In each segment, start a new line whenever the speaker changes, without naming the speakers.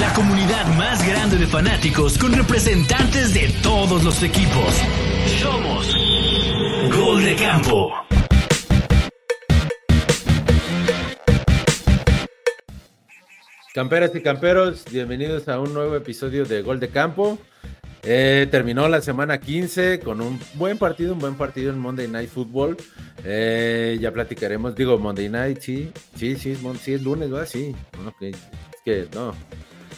La comunidad más grande de fanáticos con representantes de todos los equipos. Somos Gol de Campo.
Camperas y camperos, bienvenidos a un nuevo episodio de Gol de Campo. Eh, terminó la semana 15 con un buen partido, un buen partido en Monday Night Football. Eh, ya platicaremos, digo, Monday Night, sí, sí, sí, sí, es lunes, ¿verdad? Sí, es que no,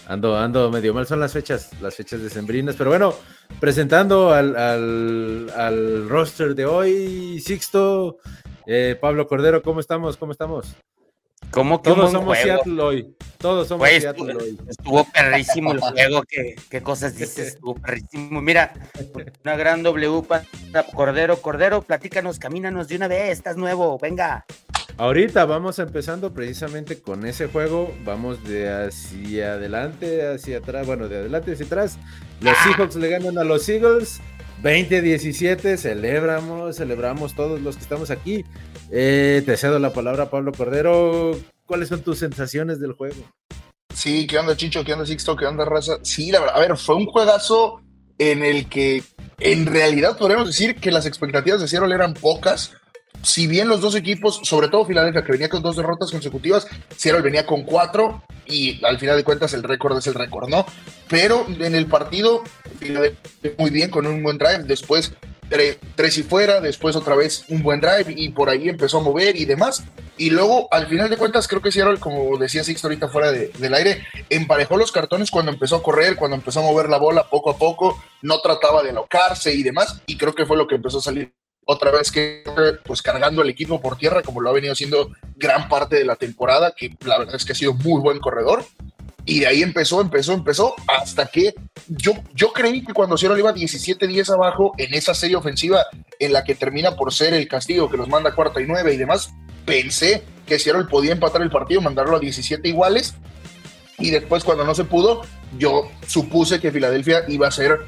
ando, ando medio mal, son las fechas, las fechas decembrinas, pero bueno, presentando al, al, roster de hoy, Sixto, eh, Pablo Cordero, ¿cómo estamos? ¿Cómo estamos?
¿Cómo
que Todos somos Seattle hoy. Todos somos Seattle hoy.
Estuvo perrísimo el juego. ¿Qué, ¿Qué, cosas dices? Estuvo perrísimo. Mira, una gran W para Cordero. Cordero, platícanos, camínanos de una vez. Estás nuevo, venga.
Ahorita vamos empezando precisamente con ese juego. Vamos de hacia adelante, hacia atrás. Bueno, de adelante hacia atrás. Los ah. Seahawks le ganan a los Eagles. 2017, celebramos, celebramos todos los que estamos aquí. Eh, te cedo la palabra, Pablo Cordero. ¿Cuáles son tus sensaciones del juego?
Sí, ¿qué onda, Chicho? ¿Qué onda, Sixto? ¿Qué onda, Raza? Sí, la verdad, a ver, fue un juegazo en el que en realidad podríamos decir que las expectativas de Seattle eran pocas. Si bien los dos equipos, sobre todo Filadelfia, que venía con dos derrotas consecutivas, Seattle venía con cuatro y al final de cuentas el récord es el récord, ¿no? Pero en el partido, muy bien, con un buen drive. Después tres, y fuera, después otra vez un buen drive y por ahí empezó a mover y demás. Y luego, al final de cuentas, creo que Seattle, como decía Sixto ahorita fuera del aire, emparejó los cartones cuando empezó a correr, cuando empezó a mover la bola poco a poco, no trataba de alocarse y demás, y creo que fue lo que empezó a salir otra vez que pues cargando el equipo por tierra como lo ha venido haciendo gran parte de la temporada, que la verdad es que ha sido muy buen corredor. Y de ahí empezó, empezó, empezó, hasta que yo, yo creí que cuando Seattle iba 17-10 abajo en esa serie ofensiva en la que termina por ser el castigo que nos manda cuarta y nueve y demás, pensé que Seattle podía empatar el partido, mandarlo a 17 iguales. Y después, cuando no se pudo, yo supuse que Filadelfia iba a ser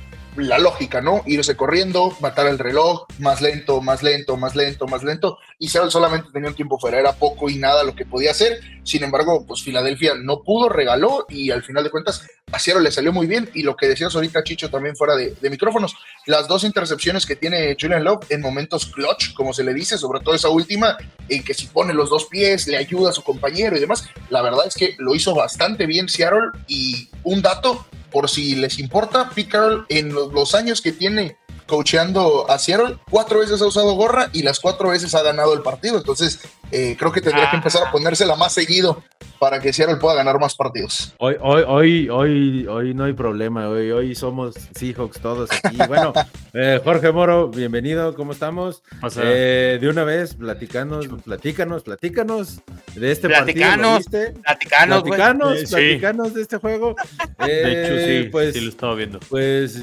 la lógica, ¿no? Irse corriendo, matar el reloj, más lento, más lento, más lento, más lento. Y Seattle solamente tenía un tiempo fuera, era poco y nada lo que podía hacer. Sin embargo, pues Filadelfia no pudo, regaló y al final de cuentas a Seattle le salió muy bien. Y lo que decías ahorita, Chicho, también fuera de, micrófonos, las dos intercepciones que tiene Julian Love en momentos clutch, como se le dice, sobre todo esa última, en que si pone los dos pies, le ayuda a su compañero y demás. La verdad es que lo hizo bastante bien Seattle. Y un dato, por si les importa, Pete en los, años que tiene coacheando a Seattle, cuatro veces ha usado gorra y las cuatro veces ha ganado el partido. Entonces, eh, creo que tendría que empezar a ponérsela más seguido para que Seattle pueda ganar más partidos.
Hoy, hoy, hoy, hoy, hoy no hay problema. Hoy, hoy somos Seahawks todos aquí. Bueno, eh, Jorge Moro, bienvenido. ¿Cómo estamos? Eh, de una vez, platicanos, platícanos, platícanos de este partido.
Platicanos,
platicanos, platicanos de este juego.
de hecho, sí, pues, sí lo estaba viendo.
Pues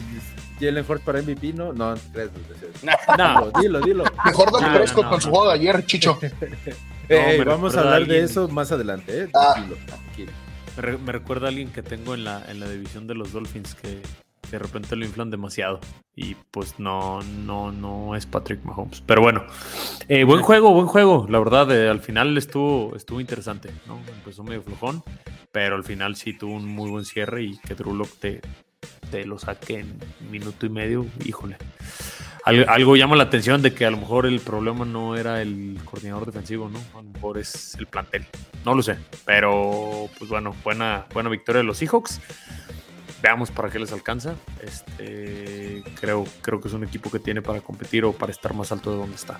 Jalen Ford para MVP, ¿no? No, tres No, dilo, dilo.
Mejor Doc Prescott con su juego de ayer, Chicho.
vamos a hablar de eso más adelante, ¿eh?
Ah.
Me, recuerda a alguien que tengo en la, en la división de los Dolphins que, de repente lo inflan demasiado. Y pues no, no, no es Patrick Mahomes. Pero bueno, eh, buen juego, buen juego. La verdad, eh, al final estuvo, estuvo interesante, ¿no? Empezó medio flojón, pero al final sí tuvo un muy buen cierre y que Drew Lock te, te lo saque en minuto y medio, híjole. Algo, llama la atención de que a lo mejor el problema no era el coordinador defensivo, ¿no? A lo mejor es el plantel. No lo sé. Pero, pues bueno, buena, buena victoria de los Seahawks. Veamos para qué les alcanza. Este, creo, creo que es un equipo que tiene para competir o para estar más alto de donde está.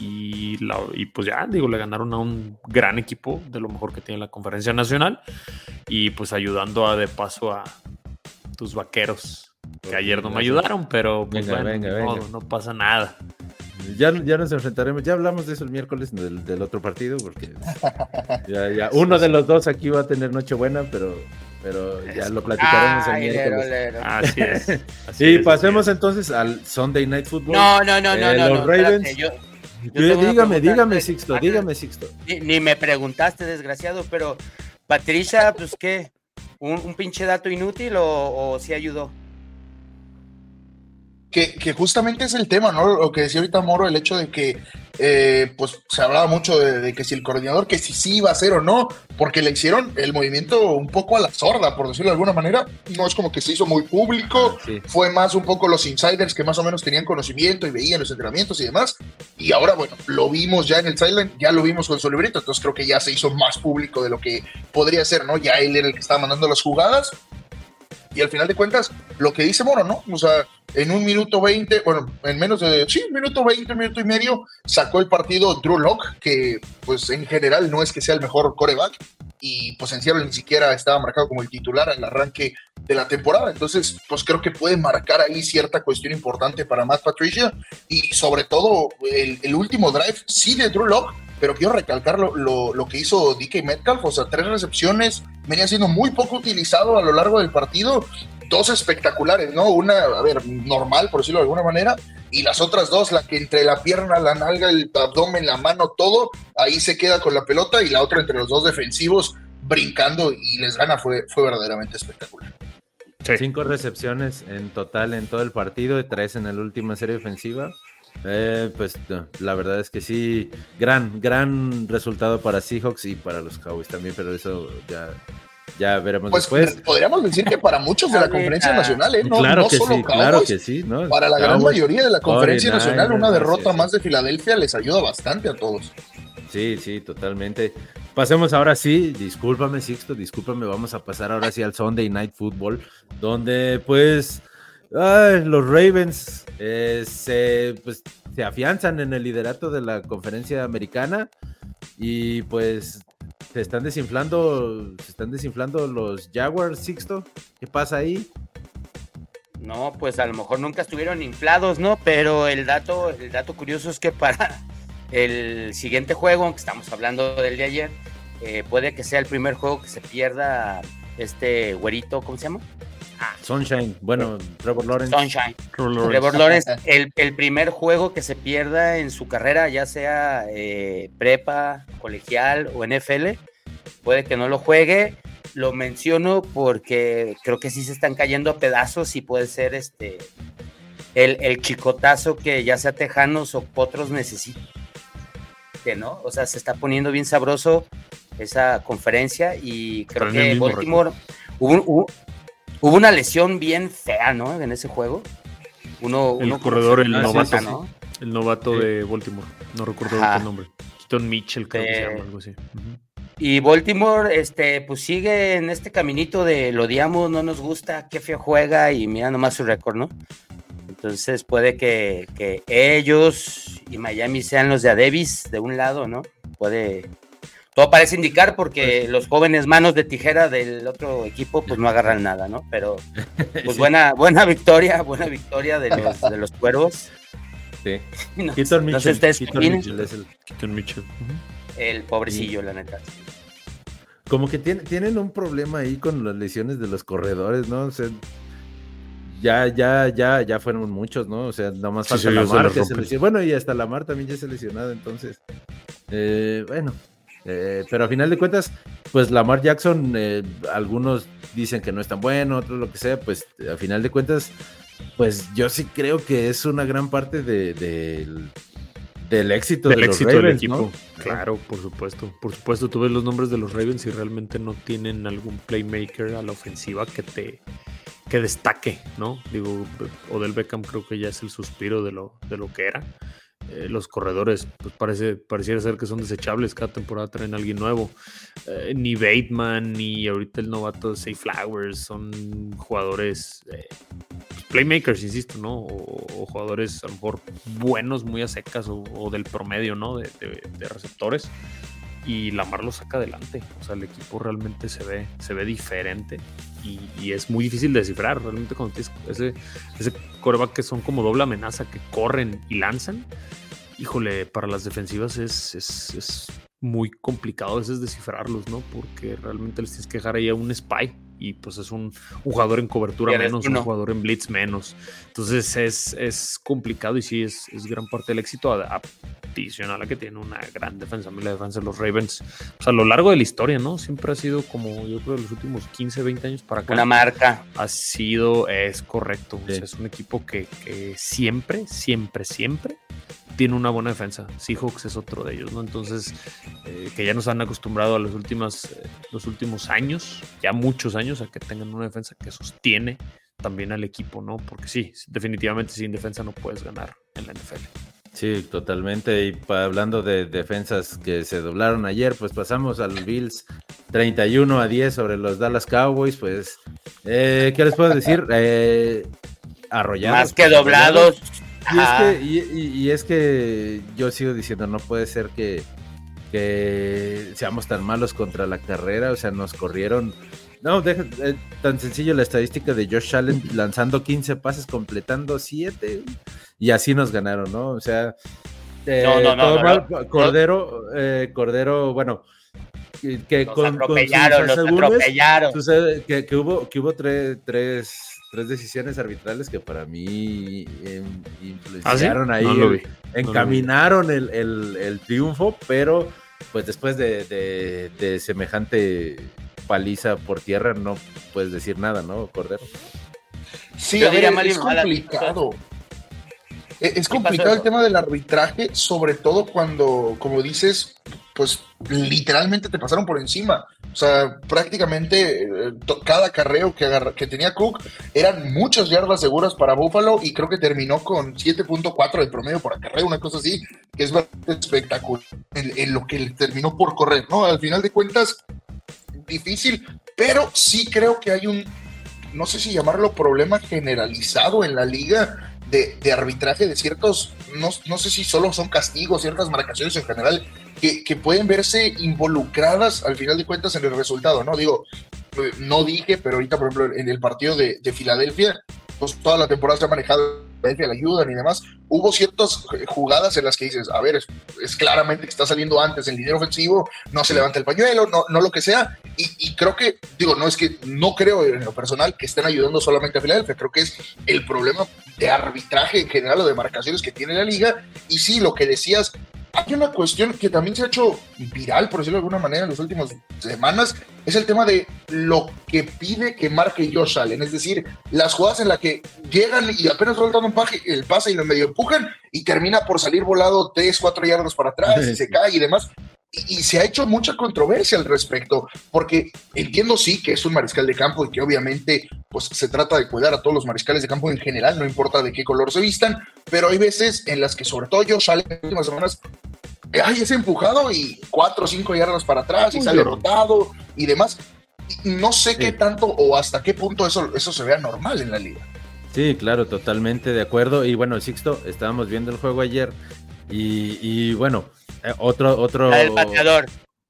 Y, y pues ya, digo, le ganaron a un gran equipo de lo mejor que tiene la conferencia nacional. Y pues ayudando a de paso a, tus vaqueros, que ayer no me ayudaron, pero pues no, pasa nada.
Ya, ya nos enfrentaremos, ya hablamos de eso el miércoles del, otro partido, porque ya, ya, uno de los dos aquí va a tener Nochebuena, pero, pero ya lo platicaremos el miércoles.
Así es.
y pasemos entonces al Sunday Night Football.
No, no, no, no,
eh, Los Ravens. dígame, dígame, Sixto, dígame, Sixto.
Ni, ni, me preguntaste, desgraciado, pero Patricia, pues qué, un, pinche dato inútil o, si ayudó?
Que, que, justamente es el tema, ¿no? Lo que decía ahorita Moro, el hecho de que eh, pues se hablaba mucho de, que si el coordinador, que si sí iba a ser o no, porque le hicieron el movimiento un poco a la sorda, por decirlo de alguna manera. No es como que se hizo muy público, ah, fue más un poco los insiders que más o menos tenían conocimiento y veían los entrenamientos y demás. Y ahora, bueno, lo vimos ya en el Silent, ya lo vimos con su librito, entonces creo que ya se hizo más público de lo que podría ser, ¿no? Ya él era el que estaba mandando las jugadas. Y al final de cuentas, lo que dice Moro, ¿no? O sea, en un minuto 20, bueno, en menos de, sí, un minuto 20, un minuto y medio, sacó el partido Drew Locke, que pues en general no es que sea el mejor coreback, y pues en Seattle ni siquiera estaba marcado como el titular el arranque de la temporada. Entonces, pues creo que puede marcar ahí cierta cuestión importante para Matt Patricia, y sobre todo el, el último drive, sí de Drew Locke, pero quiero recalcar lo, lo, lo, que hizo DK Metcalf, o sea, tres recepciones, venía siendo muy poco utilizado a lo largo del partido dos espectaculares, ¿no? Una, a ver, normal, por decirlo de alguna manera, y las otras dos, la que entre la pierna, la nalga, el abdomen, la mano, todo, ahí se queda con la pelota, y la otra entre los dos defensivos brincando y les gana, fue, fue verdaderamente espectacular.
Cinco recepciones en total en todo el partido y tres en la última serie ofensiva. Eh, pues la verdad es que sí, gran, gran resultado para Seahawks y para los Cowboys también, pero eso ya ya veremos pues, después.
Podríamos decir que para muchos de la conferencia nacional, ¿eh? no,
claro, que sí, claro que sí,
Para la gran mayoría de la conferencia nacional, una derrota más de Filadelfia les ayuda bastante a todos.
Sí, sí, totalmente. Pasemos ahora sí, discúlpame Sixto, discúlpame, vamos a pasar ahora sí al Sunday Night Football, donde pues los Ravens eh, se, pues, se afianzan en el liderato de la conferencia americana y pues se están desinflando, se están desinflando los Jaguars, Sixto. ¿Qué pasa ahí?
No, pues a lo mejor nunca estuvieron inflados, ¿no? Pero el dato, el dato curioso es que para el siguiente juego, aunque estamos hablando del de ayer, eh, puede que sea el primer juego que se pierda este güerito, ¿cómo se llama?
Ah, Sunshine, bueno, Trevor Lawrence.
Sunshine. Trevor Lawrence, el, primer juego que se pierda en su carrera, ya sea eh, prepa, colegial o NFL, puede que no lo juegue. Lo menciono porque creo que sí se están cayendo a pedazos y puede ser este el, el chicotazo que ya sea Tejanos o Potros necesiten, ¿no? O sea, se está poniendo bien sabroso esa conferencia y creo que Baltimore hubo, Hubo una lesión bien fea, ¿no? En ese juego. Uno,
el corredor, el novato, ¿no? El novato de Baltimore. No recuerdo el nombre. Keaton Mitchell, creo que se llama, algo así.
Y Baltimore, este, pues sigue en este caminito de lo odiamos, no nos gusta, qué feo juega y mira nomás su récord, ¿no? Entonces puede que, que, ellos y Miami sean los de Davis de un lado, ¿no? Puede, todo parece indicar porque pues los jóvenes manos de tijera del otro equipo pues no agarran nada, ¿no? Pero pues buena, buena victoria, buena victoria de los, de los cuervos.
Sí.
No, Mitchell,
el, Mitchell.
El pobrecillo, la neta.
Como que tienen un problema ahí con las lesiones de los corredores, ¿no? O sea, ya, ya, ya, ya fueron muchos, ¿no? O sea, nomás falta la Lamar que se lesionó. Bueno, y hasta Lamar también ya se lesionado, entonces. Eh, bueno, eh, pero a final de cuentas, pues Lamar Jackson, eh, algunos dicen que no es tan bueno, otros lo que sea, pues a final de cuentas, pues yo sí creo que es una gran parte de, del éxito,
del éxito del equipo. Claro, por supuesto. Por supuesto, tú ves los nombres de los Ravens y realmente no tienen algún playmaker a la ofensiva que te que destaque, ¿no? Digo, Odell Beckham creo que ya es el suspiro de lo, de lo que era. Eh, los corredores, pues parece, pareciera ser que son desechables. Cada temporada traen a alguien nuevo. Eh, ni Bateman, ni ahorita el novato Say Flowers son jugadores eh, playmakers, insisto, ¿no? O, jugadores a lo mejor buenos, muy a secas o, del promedio, ¿no? De, receptores. Y Lamar lo saca adelante. O sea, el equipo realmente se ve, se ve diferente y, es muy difícil de descifrar. Realmente cuando tienes ese, ese coreback que son como doble amenaza, que corren y lanzan, híjole, para las defensivas es, es, muy complicado a veces descifrarlos, ¿no? Porque realmente les tienes que dejar ahí a un spy y pues es un, jugador en cobertura menos,
uno.
un jugador en blitz menos. Entonces es, es complicado y sí es, es gran parte del éxito adicional a que tiene una gran defensa. A mí la defensa de los Ravens, pues a lo largo de la historia, ¿no? Siempre ha sido como yo creo de los últimos 15, 20 años para acá
Una marca.
ha sido, es correcto. o sea,
Sí.
es un equipo que, que siempre, siempre, siempre tiene una buena defensa. Seahawks es otro de ellos, ¿no? Entonces, eh, que ya nos han acostumbrado a los, últimas, eh, los últimos años, ya muchos años, a que tengan una defensa que sostiene también al equipo, ¿no? Porque sí, definitivamente sin defensa no puedes ganar en la NFL.
Sí, totalmente. Y hablando de defensas que se doblaron ayer, pues pasamos al Bills 31 a 10 sobre los Dallas Cowboys. Pues, eh, ¿qué les puedo decir? Eh, arrollados.
Más que doblados.
Y es,
Ajá.
que, y, y- y es que yo sigo diciendo, no puede ser que, que seamos tan malos contra la carrera, o sea, nos corrieron. No, deja, eh, tan sencillo la estadística de Josh Allen lanzando 15 pases, completando 7, y así nos ganaron, ¿no? O sea, eh,
No, no, no,
todo
no,
mal.
no.
Cordero, eh, Cordero, bueno, que, que
Los
con, con sus
atropellaron, los
asegúnes,
atropellaron.
Sucede que, que hubo, que hubo tres, tres, tres decisiones arbitrales que para mí em, influenciaron ahí,
¿Ah, No lo vi.
encaminaron el, el- el triunfo, pero pues después de, de- de semejante paliza por tierra no puedes decir nada, ¿no, Cordero?
Sí,
Yo
a ver, es complicado. E- Es complicado el tema del arbitraje, sobre todo cuando, como dices, pues literalmente te pasaron por encima. O sea, prácticamente eh, cada carreo que, que tenía Cook eran muchas yardas seguras para Buffalo y creo que terminó con 7.4 de promedio por acarreo, una cosa así, que es bastante espectacular en, en lo que le terminó por correr, ¿no? Al final de cuentas, difícil, pero sí creo que hay un, no sé si llamarlo problema generalizado en la liga de, arbitraje de ciertos, no, no sé si solo son castigos, ciertas marcaciones en general, que, que pueden verse involucradas al final de cuentas en el resultado, ¿no? Digo, eh, no dije, pero ahorita, por ejemplo, en el partido de, de Filadelfia, pues toda la temporada se ha manejado, Filadelfia la ayudan y demás, hubo ciertas eh, jugadas en las que dices, a ver, es, es claramente que está saliendo antes el dinero ofensivo, no se levanta el pañuelo, no, no lo que sea, y, y creo que, digo, no es que, no creo en lo personal que estén ayudando solamente a Filadelfia, creo que es el problema de arbitraje en general o de marcaciones que tiene la liga, y sí, lo que decías, hay una cuestión que también se ha hecho viral, por decirlo de alguna manera, en las últimas semanas, es el tema de lo que pide que marque Josh Allen, es decir, las jugadas en las que llegan y apenas sueltan un paje, el pase y lo medio empujan y termina por salir volado 3, 4 yardas para atrás y se cae y demás. Y, se ha hecho mucha controversia al respecto, porque entiendo sí que es un mariscal de campo y que obviamente pues se trata de cuidar a todos los mariscales de campo en general, no importa de qué color se vistan, pero hay veces en las que sobre todo yo sale en las últimas semanas, ay, es empujado y cuatro o cinco yardas para atrás y sale rotado y demás. No sé qué
Sí.
tanto o hasta qué punto eso, eso se vea normal en la liga.
Sí, claro, totalmente de acuerdo. Y bueno, Sixto, estábamos viendo el juego ayer y, y bueno, otro, otro...
La del pateador.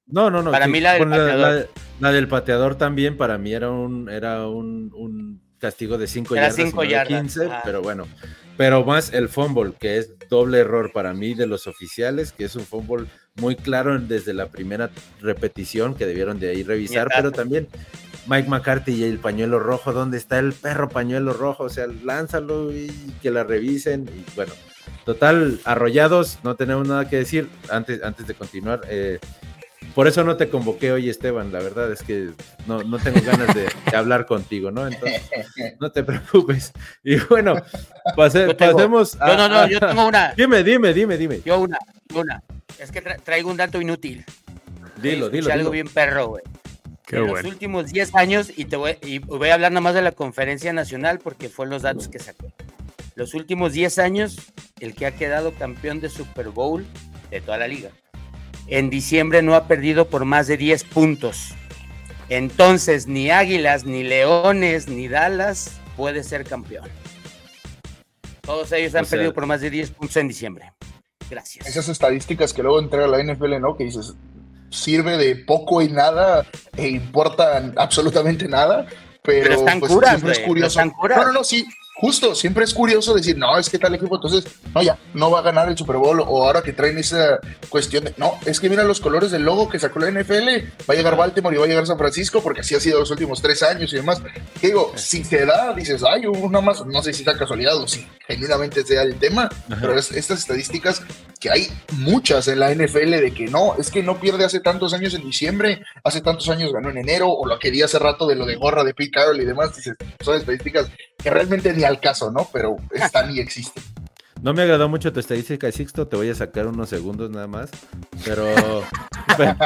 No, no, no.
Para mí la del
bueno,
pateador.
la- la del pateador también para mí era un, era un, un castigo de 5
Era
yardas,
cinco yardas,
15,
ajá.
pero bueno. Pero más el fumble, que es doble error para mí de los oficiales, que es un fumble muy claro desde la primera repetición que debieron de ahí revisar, pero también Mike McCarthy y el pañuelo rojo, ¿dónde está el perro pañuelo rojo? O sea, lánzalo y que la revisen y bueno. Total, arrollados, no tenemos nada que decir. Antes, antes de continuar, eh, por eso no te convoqué hoy, Esteban. La verdad es que no, no tengo ganas de, de hablar contigo, ¿no? Entonces, no te preocupes. Y bueno, pase-
Yo tengo-
pasemos a.
No, no, no, yo tengo una.
Dime, dime, dime, dime.
Yo una, una. Es que tra- traigo un dato inútil.
Dilo, dilo.
algo
dilo.
bien perro, güey.
Qué
en
bueno.
los últimos 10 años, y te voy, y voy a hablar nada más de la conferencia nacional porque fueron los datos que saqué. Los últimos 10 años, el que ha quedado campeón de Super Bowl de toda la liga, en diciembre no ha perdido por más de 10 puntos. Entonces, ni Águilas, ni Leones, ni Dallas puede ser campeón. Todos ellos
O
han
sea-
perdido por más de 10 puntos en diciembre. Gracias.
Esas estadísticas que luego entrega la NFL, ¿no? Que dices, sirve de poco y nada e importan absolutamente nada. Pero,
Pero están
pues,
curas,
siempre es curioso.
pero están curas.
No, no, no, sí. Justo, siempre es curioso decir, no, es que tal equipo, entonces, no, ya, no va a ganar el Super Bowl, o ahora que traen esa cuestión de, no, es que mira los colores del logo que sacó la NFL, va a llegar Baltimore y va a llegar San Francisco, porque así ha sido los últimos tres años y demás. Que digo, si te da, dices, ay, una más, no sé si está casualidad o si genuinamente sea el tema, pero es, estas estadísticas que hay muchas en la NFL de que no, es que no pierde hace tantos años en diciembre, hace tantos años ganó en enero, o lo que di hace rato de lo de gorra de Pete Carroll y demás, dices, son estadísticas que realmente ni al caso, ¿no? Pero están y existen.
No me agradó mucho tu estadística, Sixto. Te voy a sacar unos segundos nada más. Pero.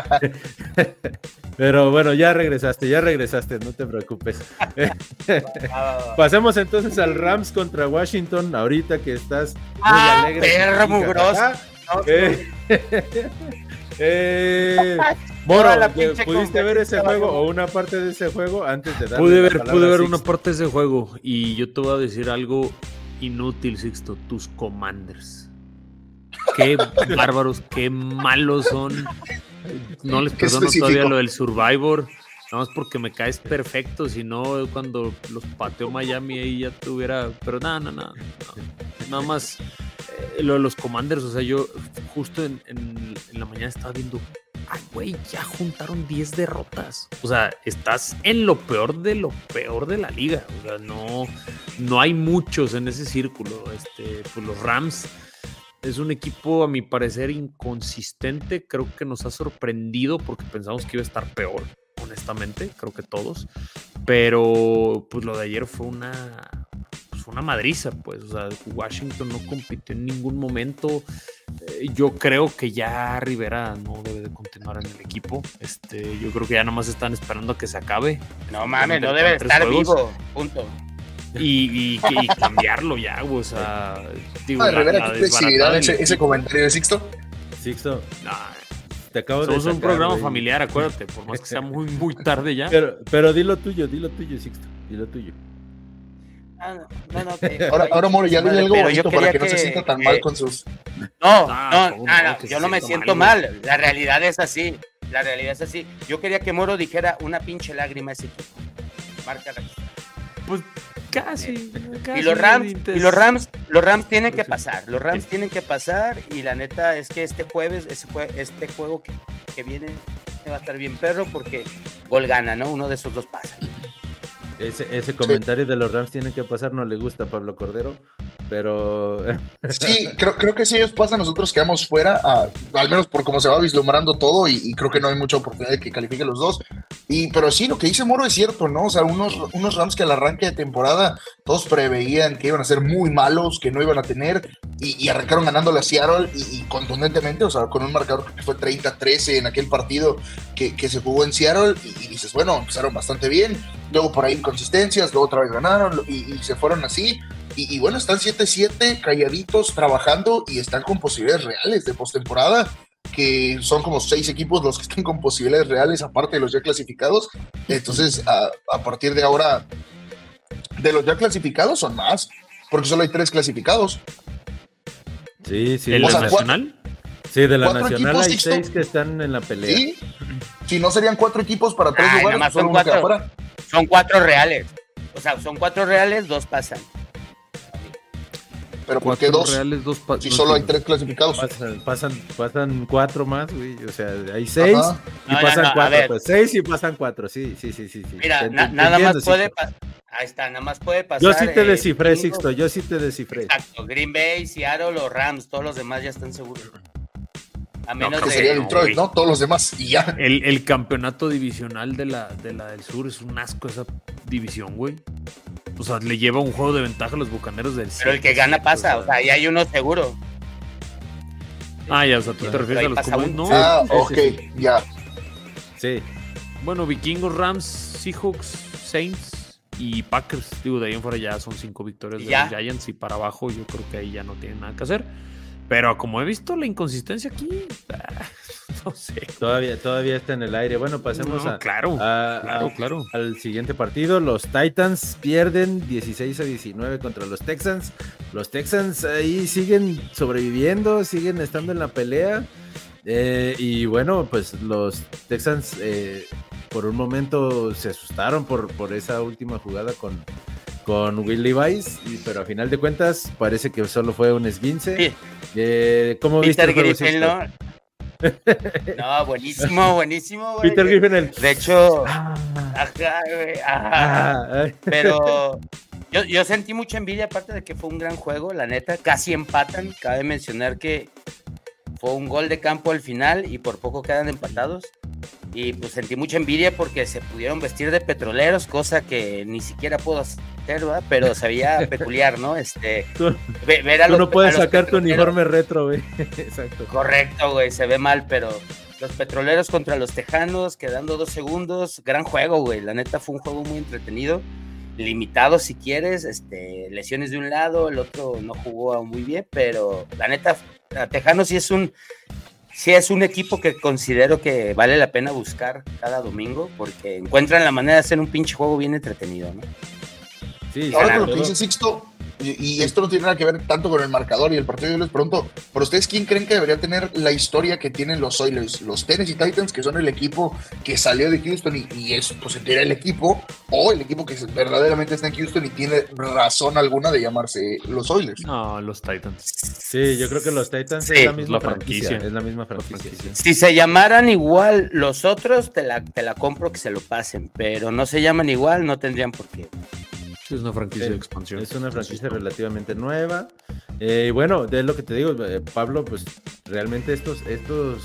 pero bueno, ya regresaste, ya regresaste, no te preocupes. Pasemos entonces al Rams contra Washington. Ahorita que estás muy
ah,
alegre.
Perro mugroso.
Eh, eh, Moro, ¿pudiste ver ese juego o una parte de ese juego antes de dar
Pude ver, pude ver una parte de ese juego y yo te voy a decir algo inútil, Sixto, tus commanders. Qué bárbaros, qué malos son. No les perdono todavía lo del Survivor. Nada más porque me caes perfecto, si no, cuando los pateó Miami ahí ya tuviera. Pero nada, nada, nada. Nada más eh, lo de los commanders, o sea, yo justo en, en la mañana estaba viendo ay, güey, ya juntaron 10 derrotas. O sea, estás en lo peor de lo peor de la liga. O sea, no, no hay muchos en ese círculo. Este, pues los Rams es un equipo, a mi parecer, inconsistente. Creo que nos ha sorprendido porque pensamos que iba a estar peor, honestamente. Creo que todos. Pero, pues lo de ayer fue una fue una madriza, pues. O sea, Washington no compitió en ningún momento. Eh, yo creo que ya Rivera no debe de continuar en el equipo. Este, yo creo que ya nomás están esperando a que se acabe.
No mames, no debe estar vivo. Punto.
Y, cambiarlo ya, o sea,
digo, ah, Rivera, qué ese, ese, comentario de Sixto.
Sixto, no,
te acabo Somos un programa familiar, acuérdate, por más que sea muy, muy tarde ya.
Pero, pero dilo tuyo, dilo tuyo, Sixto, dilo tuyo.
Ah, no, no, ahora, ahora, Moro, ya dile algo bonito para que, no se sienta tan mal con sus.
No, no, no, yo no me siento mal. La realidad es así. La realidad es así. Yo quería que Moro dijera una pinche lágrima a ese equipo. Marca
Pues casi, casi.
Y los Rams, y los Rams, los Rams tienen que pasar. Los Rams tienen que pasar. Y la neta es que este jueves, este juego que, que viene va a estar bien perro porque gol gana, ¿no? Uno de esos dos pasa.
Ese, comentario de los Rams tiene que pasar, no le gusta a Pablo Cordero, pero...
Sí, creo, creo que si ellos pasan, nosotros quedamos fuera, al menos por cómo se va vislumbrando todo, y, creo que no hay mucha oportunidad de que califiquen los dos. Y, pero sí, lo que dice Moro es cierto, ¿no? O sea, unos, unos Rams que al arranque de temporada todos preveían que iban a ser muy malos, que no iban a tener, y, arrancaron ganando a Seattle y, contundentemente, o sea, con un marcador que fue 30-13 en aquel partido que, que se jugó en Seattle, y, dices, bueno, empezaron bastante bien luego por ahí inconsistencias, luego otra vez ganaron y, se fueron así. Y, bueno, están 7-7, calladitos, trabajando y están con posibilidades reales de postemporada, que son como seis equipos los que están con posibilidades reales, aparte de los ya clasificados. Entonces, a, partir de ahora, de los ya clasificados son más, porque solo hay tres clasificados.
Sí, sí.
¿De la nacional?
Sí, de la nacional hay seis que están en la pelea. Sí,
si no serían cuatro equipos para tres lugares,
son cuatro. Son cuatro reales. O sea, son cuatro reales, dos pasan.
Pero ¿por qué dos?
Reales, dos
si solo hay tres clasificados.
Pasan, pasan, cuatro más, güey. O sea, hay seis y pasan cuatro. Pues seis y pasan cuatro. Sí, sí, sí, sí.
Mira, nada más puede pasar. Ahí está, nada más puede pasar.
Yo sí te descifré, Sixto. Yo sí te descifré.
Exacto. Green Bay, Seattle o Rams. Todos los demás ya están seguros.
A menos que sería Detroit, ¿no? Todos los demás y ya.
El, campeonato divisional de la, de la del sur es un asco esa división, güey. O sea, le lleva un juego de ventaja a los bucaneros del
sur. Pero el que gana pasa, o sea, ahí hay uno seguro.
Ah, ya, o sea, tú te refieres a los comunes, ¿no?
Ah, ok, ya.
Sí.
Bueno, Vikingos, Rams, Seahawks, Saints y Packers. Digo, de ahí en fuera ya son cinco victorias de los Giants y para abajo yo creo que ahí ya no tienen nada que hacer. Pero como he visto la inconsistencia aquí, no sé.
Todavía, todavía está en el aire. Bueno, pasemos a,
claro, claro, claro.
al siguiente partido. Los Titans pierden 16 a 19 contra los Texans. Los Texans ahí siguen sobreviviendo, siguen estando en la pelea. Eh, y bueno, pues los Texans eh, por un momento se asustaron por, por esa última jugada con, con Will Levi's, y- pero a final de cuentas parece que solo fue un esguince.
Sí.
Eh, ¿Cómo viste
Peter Griffin? ¿no? No, buenísimo, buenísimo, güey.
Peter Griffin el...
De hecho,
Ah,
ajá, güey, ajá.
ah.
Pero yo, yo sentí mucha envidia, aparte de que fue un gran juego, la neta, casi empatan. Cabe mencionar que fue un gol de campo al final y por poco quedan empatados. Y pues sentí mucha envidia porque se pudieron vestir de petroleros, cosa que ni siquiera puedo hacer, ¿verdad? Pero se veía peculiar, ¿no? Este,
Tú-
ve- ver a
Tú
los-
no puedes
a los
sacar tu uniforme retro, güey. Exacto.
Correcto, güey, se ve mal, pero los petroleros contra los tejanos, quedando dos segundos, gran juego, güey. La neta fue un juego muy entretenido, limitado si quieres, este, lesiones de un lado, el otro no jugó muy bien, pero la neta, a Tejanos sí es un, sí es un equipo que considero que vale la pena buscar cada domingo, porque encuentran la manera de hacer un pinche juego bien entretenido, ¿no?
Sí,
Ahora con lo que dice Sixto, y, y esto no tiene nada que ver tanto con el marcador y el partido, yo les pregunto, ¿por ustedes quién creen que debería tener la historia que tienen los Oilers? ¿Los Tennessee Titans, que son el equipo que salió de Houston y, y es, pues, teoría el equipo, o el equipo que verdaderamente está en Houston y tiene razón alguna de llamarse los Oilers?
No, los Titans.
Sí, yo creo que los Titans
Sí,
es la misma
la
franquicia,
franquicia.
Es la misma franquicia.
Si se llamaran igual los otros, te la, te la compro que se lo pasen, pero no se llaman igual, no tendrían por qué.
Sí, es una franquicia
Sí,
de expansión.
Es una franquicia relativamente nueva. Eh, y bueno, de lo que te digo, eh, Pablo, pues realmente estos, estos,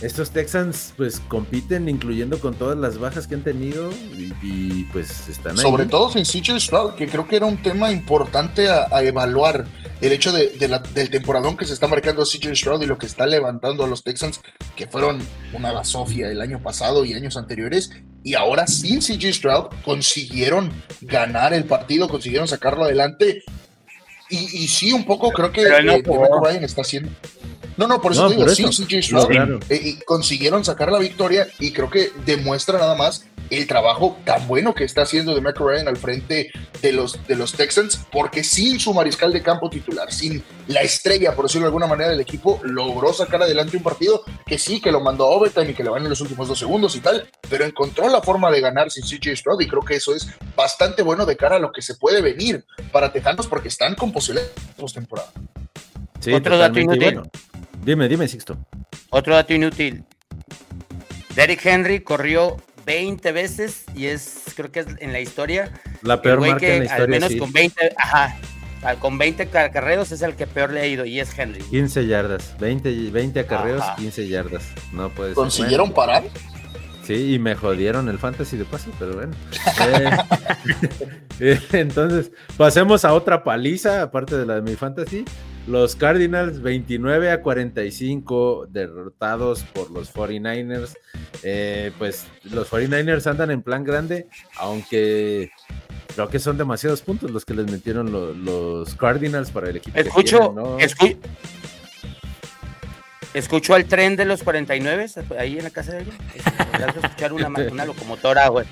estos Texans, pues compiten, incluyendo con todas las bajas que han tenido, y, y, pues están ahí.
Sobre todo sin CJ Stroud, que creo que era un tema importante a, a evaluar. El hecho de, de la- del temporadón que se está marcando CJ Stroud y lo que está levantando a los Texans, que fueron una basofia el año pasado y años anteriores. Y ahora sin CJ Stroud consiguieron ganar el partido, consiguieron sacarlo adelante. Y, y sí, un poco creo que
no
eh, Ryan está haciendo. No, no, por eso
No,
te digo,
por
sí,
eso,
CJ Stroud
lograron.
eh, y consiguieron sacar la victoria y creo que demuestra nada más el trabajo tan bueno que está haciendo de Ryan al frente de los, de los Texans, porque sin su mariscal de campo titular, sin la estrella, por decirlo de alguna manera, del equipo, logró sacar adelante un partido que sí, que lo mandó a overtime y que le van en los últimos dos segundos y tal, pero encontró la forma de ganar sin CJ Stroud y creo que eso es bastante bueno de cara a lo que se puede venir para Tejanos porque están con posibilidades de postemporada.
Sí,
Otro dato inútil.
bueno, dime, dime, Sixto.
Otro dato inútil. Derrick Henry corrió 20 veces y es, creo que es en la historia,
La peor marca
que
en la
al
historia,
menos
sí.
con 20, ajá, al- con 20 carreros es el que peor le ha ido y es Henry.
15 yardas, 20, 20 acarreos,
Ajá.
15 yardas. No puede ser.
¿Consiguieron parar?
Sí, y me jodieron el fantasy de paso, pero bueno. Eh, eh, entonces, pasemos a otra paliza, aparte de la de mi fantasy. Los Cardinals 29 a 45 derrotados por los 49ers. Eh, pues los 49ers andan en plan grande, aunque creo que son demasiados puntos los que les metieron lo- los Cardinals para el equipo.
Escucho,
tienen, ¿no?
escu- escucho al tren de los 49 ahí en la casa de a escuchar una, una locomotora, güey.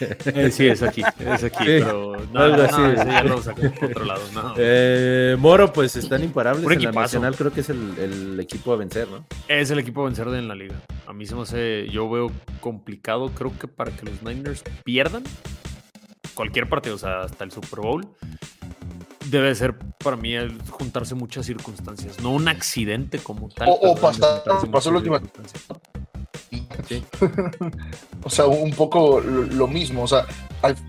Eh, sí, es aquí, es aquí,
Sí,
pero no,
algo
no,
así.
no, ya lo por otro lado, no.
Eh, Moro, pues están imparables en la nacional, creo que es el, el equipo a vencer, ¿no?
Es el equipo a vencer en la liga. A mí se me hace, yo veo complicado, creo que para que los Niners pierdan cualquier partido, o sea, hasta el Super Bowl, debe ser para mí el juntarse muchas circunstancias, no un accidente como tal.
O- pasar- pasó la última- O sea, un poco lo, mismo. O sea,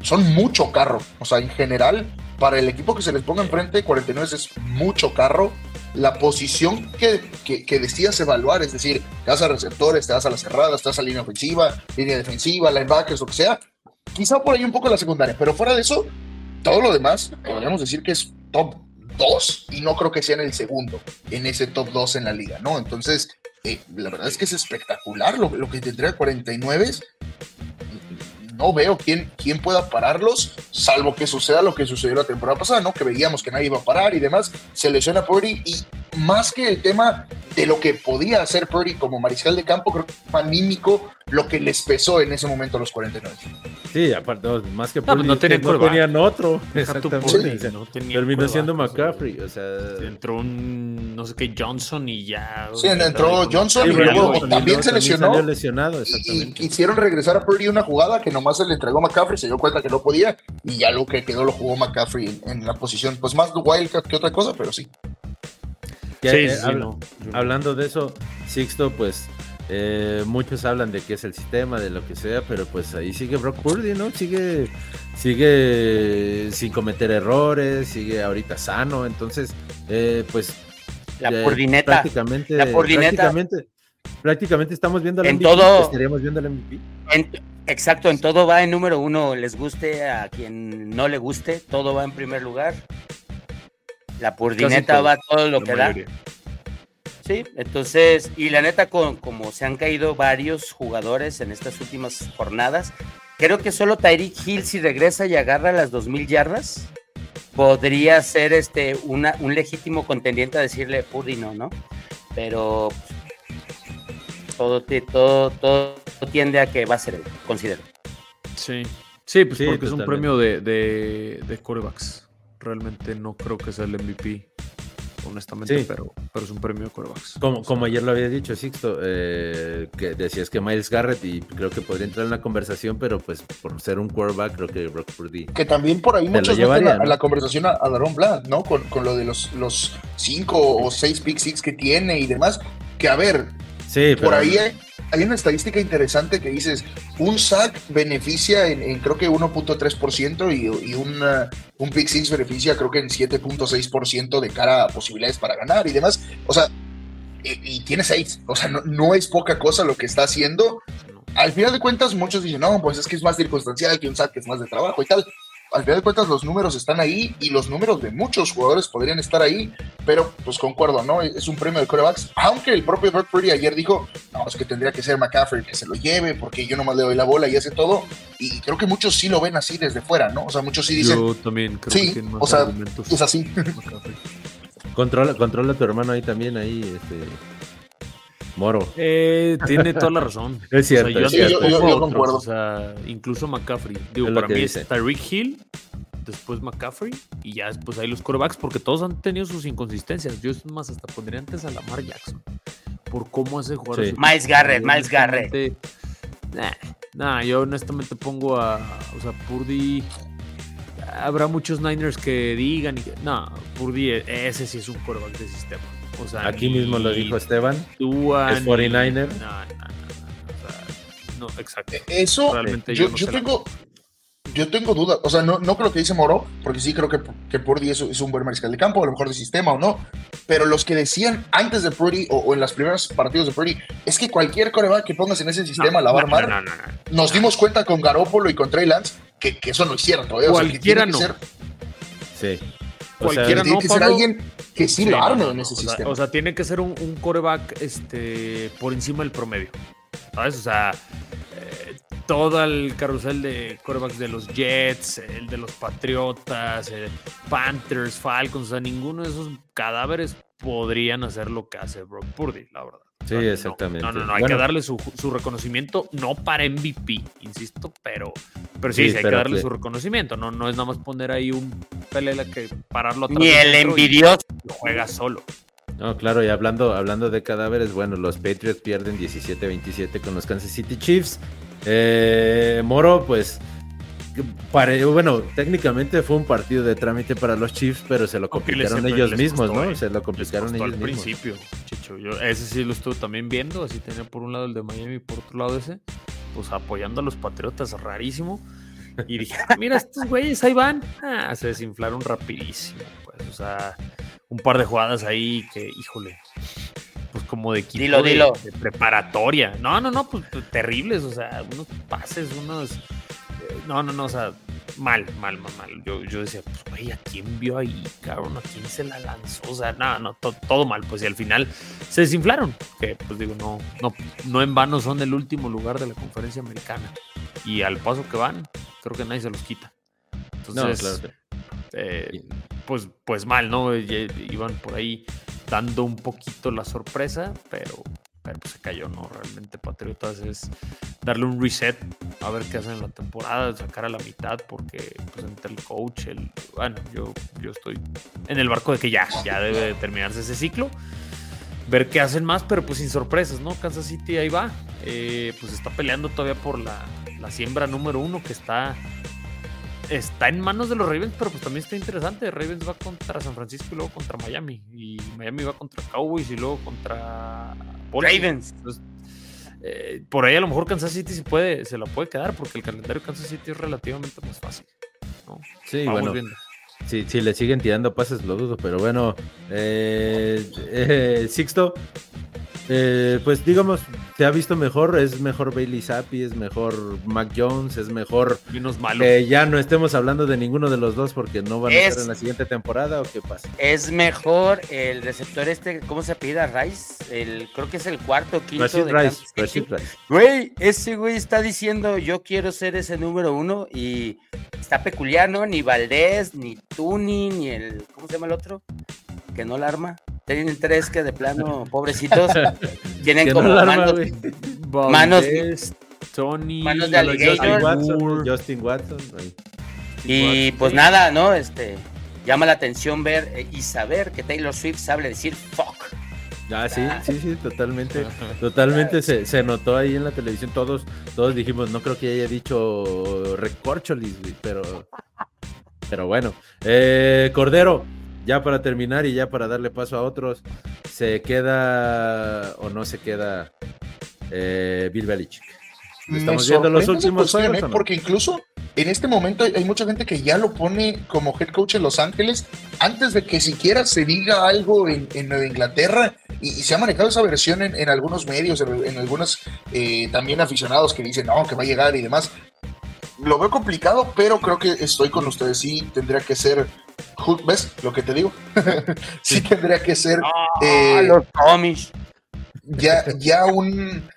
son mucho carro. O sea, en general, para el equipo que se les ponga enfrente, 49 es mucho carro. La posición que, que, que decidas evaluar, es decir, te vas a receptores, te vas a las cerradas, te vas a línea ofensiva, línea defensiva, linebackers, lo que sea. Quizá por ahí un poco la secundaria, pero fuera de eso, todo lo demás, podríamos decir que es top 2 y no creo que sea en el segundo, en ese top 2 en la liga, ¿no? Entonces, eh, la verdad es que es espectacular lo, lo que tendría 49. No veo quién, quién pueda pararlos, salvo que suceda lo que sucedió la temporada pasada, ¿no? Que veíamos que nadie iba a parar y demás. Se lesiona Purdy y más que el tema de lo que podía hacer Purdy como mariscal de campo, creo que fue anímico lo que les pesó en ese momento a los 49.
Sí, Sí, aparte, no, más que
No, pues
Purdy,
no
no
quarterback.
tenían otro. Exactamente.
No tenía
Terminó siendo McCaffrey, o sea.
Entró un, no sé qué, Johnson y ya.
Sí, entró Johnson y luego también se lesionó.
salió lesionado,
Y, quisieron regresar a Purdy una jugada que nomás se le entregó a McCaffrey, se dio cuenta que no podía y ya lo que quedó lo jugó McCaffrey en, en la posición, pues más Wildcat que otra cosa, pero sí.
Que,
Sí,
eh,
sí, no.
Hablando de eso, Sixto, pues eh, muchos hablan de que es el sistema, de lo que sea, pero pues ahí sigue Brock Purdy, ¿no? Sigue, sigue sin cometer errores, sigue ahorita sano, entonces, eh, pues
La
eh,
purdineta.
prácticamente,
La purdineta.
prácticamente, prácticamente estamos viendo al
En
MVP,
todo-
estaríamos viendo al MVP.
En- exacto, en todo va en número uno. Les guste a quien no le guste, todo va en primer lugar. La purdineta
todo,
va todo lo
La
que da. Sí, entonces, y la neta, con, como se han caído varios jugadores en estas últimas jornadas, creo que solo Tyreek Hill, si regresa y agarra las 2000 yardas, podría ser este una, un legítimo contendiente a decirle Purdy no, ¿no? Pero todo, todo, todo tiende a que va a ser él, considero.
Sí. Sí, pues
Sí,
porque es un premio de, de, de quarterbacks. Realmente no creo que sea el MVP, honestamente,
Sí.
pero, pero es un premio de quarterbacks.
Como, como ayer lo había dicho Sixto, eh, que decías que Miles Garrett y creo que podría entrar en la conversación, pero pues por ser un quarterback creo que Brock Purdy.
Que también por ahí muchos
llevaría,
meten a,
¿no?
a la conversación a, a Daron Bland, ¿no? Con, con lo de los, los cinco o seis pick six que tiene y demás. Que a ver,
Sí,
por
pero-
ahí hay, hay una estadística interesante que dices, un sack beneficia en, en creo que 1.3% y, y un, uh, un pick six beneficia creo que en 7.6% de cara a posibilidades para ganar y demás. O sea, y, y tiene seis. O sea, no, no es poca cosa lo que está haciendo. Al final de cuentas, muchos dicen, no, pues es que es más circunstancial que un sack, que es más de trabajo y tal. Al final de cuentas, los números están ahí y los números de muchos jugadores podrían estar ahí, pero pues concuerdo, ¿no? Es un premio de corebacks, aunque el propio Brock Purdy ayer dijo, no, es que tendría que ser McCaffrey que se lo lleve, porque yo nomás le doy la bola y hace todo, y creo que muchos sí lo ven así desde fuera, ¿no? O sea, muchos sí dicen,
Yo también creo
Sí,
que tiene más
o sea,
argumentos.
es así.
Controla, controla a tu hermano ahí también, ahí, este. Moro.
Eh, tiene toda la razón.
Es cierto,
O sea, yo,
es cierto.
antes
Yo- concuerdo.
O sea, incluso McCaffrey. Digo, para mí
dice.
es Tyreek Hill, después McCaffrey y ya después ahí los quarterbacks porque todos han tenido sus inconsistencias. Yo es más, hasta pondría antes a Lamar Jackson por cómo hace jugar.
Sí.
su
Miles. Garrett,
Yo
Miles Garrett.
honestamente- Nah, nah, yo honestamente pongo a. O sea, Purdy. Habrá muchos Niners que digan. y que- No, Purdy, e- ese sí es un quarterback de sistema. O sea,
Aquí
ni
mismo lo dijo Esteban.
Tua,
es
ni-
49er.
No, no, no, no, o sea, no, exacto.
Eso,
Realmente
yo,
yo no
yo
sé la-
tengo, yo tengo dudas, o sea, no, no creo que dice Moro, porque sí creo que, que Purdy es, es un buen mariscal de campo, a lo mejor de sistema o no, pero los que decían antes de Purdy o, o en los primeros partidos de Purdy, es que cualquier coreback que pongas en ese sistema la va a armar.
no, no, no.
Nos dimos cuenta con Garópolo y con Trey Lance que, que eso no hicieron todavía. o sea, que
Cualquiera
tiene que
no.
ser-
Sí. O sea,
Cualquiera
tiene
no,
que ser alguien que sí,
Sí,
lo arme en ese
o sea,
sistema.
O sea, tiene que ser un, un coreback este, por encima del promedio. ¿Sabes? O sea, eh, todo el carrusel de corebacks de los Jets, el de los Patriotas, eh, Panthers, Falcons, o sea, ninguno de esos cadáveres podrían hacer lo que hace Brock Purdy, la verdad.
Sí,
no,
exactamente.
No, no, no, hay
Bueno.
que darle su, su reconocimiento, no para MVP, insisto, pero, pero sí,
Sí,
sí, hay que darle su reconocimiento. No, no es nada más poner ahí un pelela que pararlo atrás.
Ni el envidioso.
Juega solo.
No, claro, y hablando, hablando de cadáveres, bueno, los Patriots pierden 17-27 con los Kansas City Chiefs. Eh, Moro, pues, pare- bueno, técnicamente fue un partido de trámite para los Chiefs, pero se lo complicaron ellos
costó,
mismos, ¿no?
eh.
Se lo
Les
complicaron
costó
ellos
al
mismos.
principio, Yo ese sí lo estuve también viendo, así tenía por un lado el de Miami y por otro lado ese, pues apoyando a los Patriotas, rarísimo. Y dije, "Ah, mira, estos güeyes ahí van. Ah, se desinflaron rapidísimo, pues, o sea, un par de jugadas ahí que, híjole, pues como de equipo
Dilo,
de,
dilo.
de preparatoria. No, no, no, pues pues, terribles, o sea, unos pases, unos... eh, No, no, no, o sea, mal, mal, mal, mal. Yo, yo decía, pues, güey, ¿a quién vio ahí, cabrón? ¿A quién se la lanzó? O sea, no, no, to- todo mal. Pues y al final se desinflaron. Que, pues digo, no, no, no en vano son el último lugar de la conferencia americana. Y al paso que van, creo que nadie se los quita.
No,
Entonces,
claro. que-
eh, pues, pues mal, ¿no? Iban por ahí dando un poquito la sorpresa, pero, pues se cayó, ¿no? Realmente Patriotas es darle un reset a ver qué hacen en la temporada, sacar a la mitad, porque pues entre el coach, el bueno, yo, yo estoy en el barco de que ya, ya debe terminarse ese ciclo. Ver qué hacen más, pero pues sin sorpresas, ¿no? Kansas City ahí va. Eh, pues está peleando todavía por la, la siembra número uno que está está en manos de los Ravens, pero pues también está interesante. Ravens va contra San Francisco y luego contra Miami. Y Miami va contra Cowboys y luego contra
Ravens.
Eh, por ahí a lo mejor Kansas City se puede, se la puede quedar porque el calendario de Kansas City es relativamente más fácil.
Sí, bueno. Si, si, le siguen tirando pases, lo dudo, pero bueno, eh, eh, Sixto, eh, pues digamos, se ha visto mejor, es mejor Bailey Zappi, es mejor Mac Jones, es mejor
Menos malo.
que ya no estemos hablando de ninguno de los dos porque no van a estar en la siguiente temporada o qué pasa.
Es mejor el receptor este, ¿cómo se pide? Rice, el, creo que es el cuarto quinto
Rashid
de
Rice. Rashid Rice.
Güey, ese güey está diciendo yo quiero ser ese número uno y está peculiar, ¿no? Ni Valdés, ni Tuni, ni el, ¿cómo se llama el otro? Que no la arma. Tienen tres que de plano, pobrecitos, tienen como
no la arma,
manos, manos-
Tony,
manos de
Justin
alligator.
Watson, Justin Watson, güey.
Y pues nada, ¿no? Este llama la atención ver eh, y saber que Taylor Swift sabe decir fuck.
Ah, sí, sí, sí, totalmente. Totalmente se, se notó ahí en la televisión. Todos, todos dijimos, no creo que haya dicho recorcholis, güey, pero, pero bueno. Eh, Cordero, ya para terminar y ya para darle paso a otros, ¿se queda o no se queda eh, Bill Belichick? Estamos viendo los últimos juegos,
¿eh? Porque incluso en este momento hay, hay mucha gente que ya lo pone como head coach en Los Ángeles antes de que siquiera se diga algo en, en Nueva Inglaterra y, y se ha manejado esa versión en, en algunos medios, en, en algunos eh, también aficionados que dicen no, que va a llegar y demás. Lo veo complicado, pero creo que estoy con ustedes. Sí, tendría que ser. ¿Ves lo que te digo? sí, tendría que ser
Ah,
Eh,
los Amish.
ya, ya un,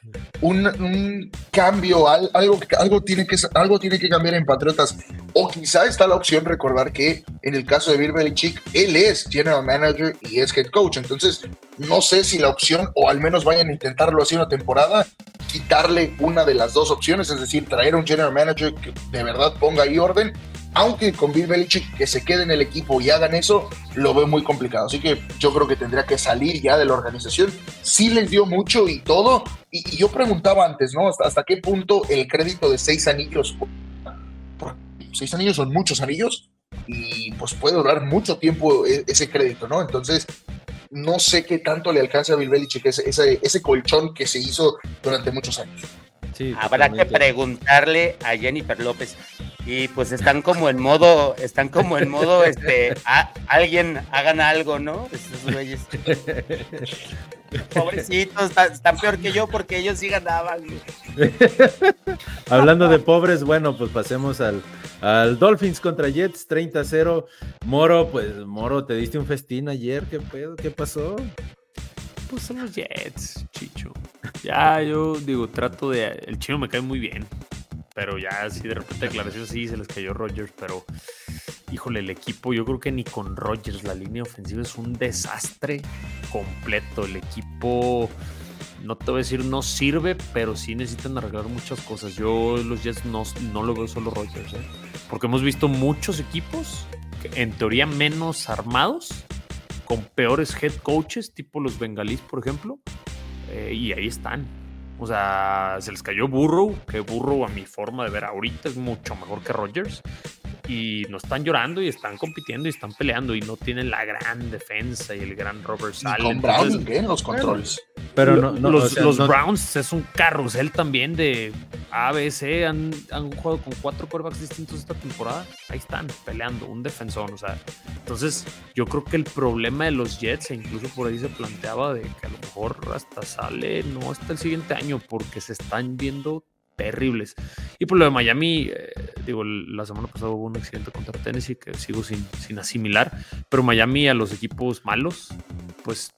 un, un cambio, al- algo, algo, tiene que, algo tiene que cambiar en Patriotas. O quizá está la opción recordar que en el caso de Bill Belichick, él es general manager y es head coach. Entonces, no sé si la opción, o al menos vayan a intentarlo así una temporada, quitarle una de las dos opciones, es decir, traer un general manager que de verdad ponga ahí orden. Aunque con Bill Belichick que se quede en el equipo y hagan eso, lo veo muy complicado. Así que yo creo que tendría que salir ya de la organización. Sí les dio mucho y todo. Y, yo preguntaba antes, ¿no? ¿Hasta, qué punto el crédito de seis anillos? Seis anillos son muchos anillos y pues puede durar mucho tiempo e- ese crédito, ¿no? Entonces, no sé qué tanto le alcanza a Bill Belichick ese, ese colchón que se hizo durante muchos años.
Sí,
Habrá que preguntarle a Jennifer López. Y pues están como en modo, están como en modo, este, a- alguien hagan algo, ¿no? Esos güeyes. Pobrecitos, están, peor que yo porque ellos sí ganaban.
Hablando de pobres, bueno, pues pasemos al, al Dolphins contra Jets 30-0. Moro, pues Moro, te diste un festín ayer, ¿qué pedo? ¿Qué pasó?
Pues son los Jets, Chicho. Ya yo digo, trato de. El chino me cae muy bien. Pero ya así de repente declaración sí se les cayó Rodgers. Pero híjole, el equipo, yo creo que ni con Rodgers la línea ofensiva es un desastre completo. El equipo, no te voy a decir no sirve, pero sí necesitan arreglar muchas cosas. Yo los Jets no, no lo veo solo Rodgers, ¿eh? porque hemos visto muchos equipos, en teoría menos armados, con peores head coaches, tipo los bengalís, por ejemplo, eh, y ahí están. O sea, se les cayó Burrow, que Burrow a mi forma de ver ahorita es mucho mejor que Rodgers. Y no están llorando y están compitiendo y están peleando y no tienen la gran defensa y el gran Robert
Y
Sale.
con
Entonces,
Browning ¿eh? en los controles.
Pero no, no,
los,
o sea,
los
no-
Browns es un carrusel también de ABC. Han, han jugado con cuatro quarterbacks distintos esta temporada. Ahí están peleando, un defensor. O sea, entonces yo creo que el problema de los Jets, e incluso por ahí se planteaba de que a lo mejor hasta sale, no hasta el siguiente año, porque se están viendo terribles. Y por lo de Miami, eh, digo, la semana pasada hubo un accidente contra Tennessee que sigo sin, sin asimilar, pero Miami a los equipos malos, pues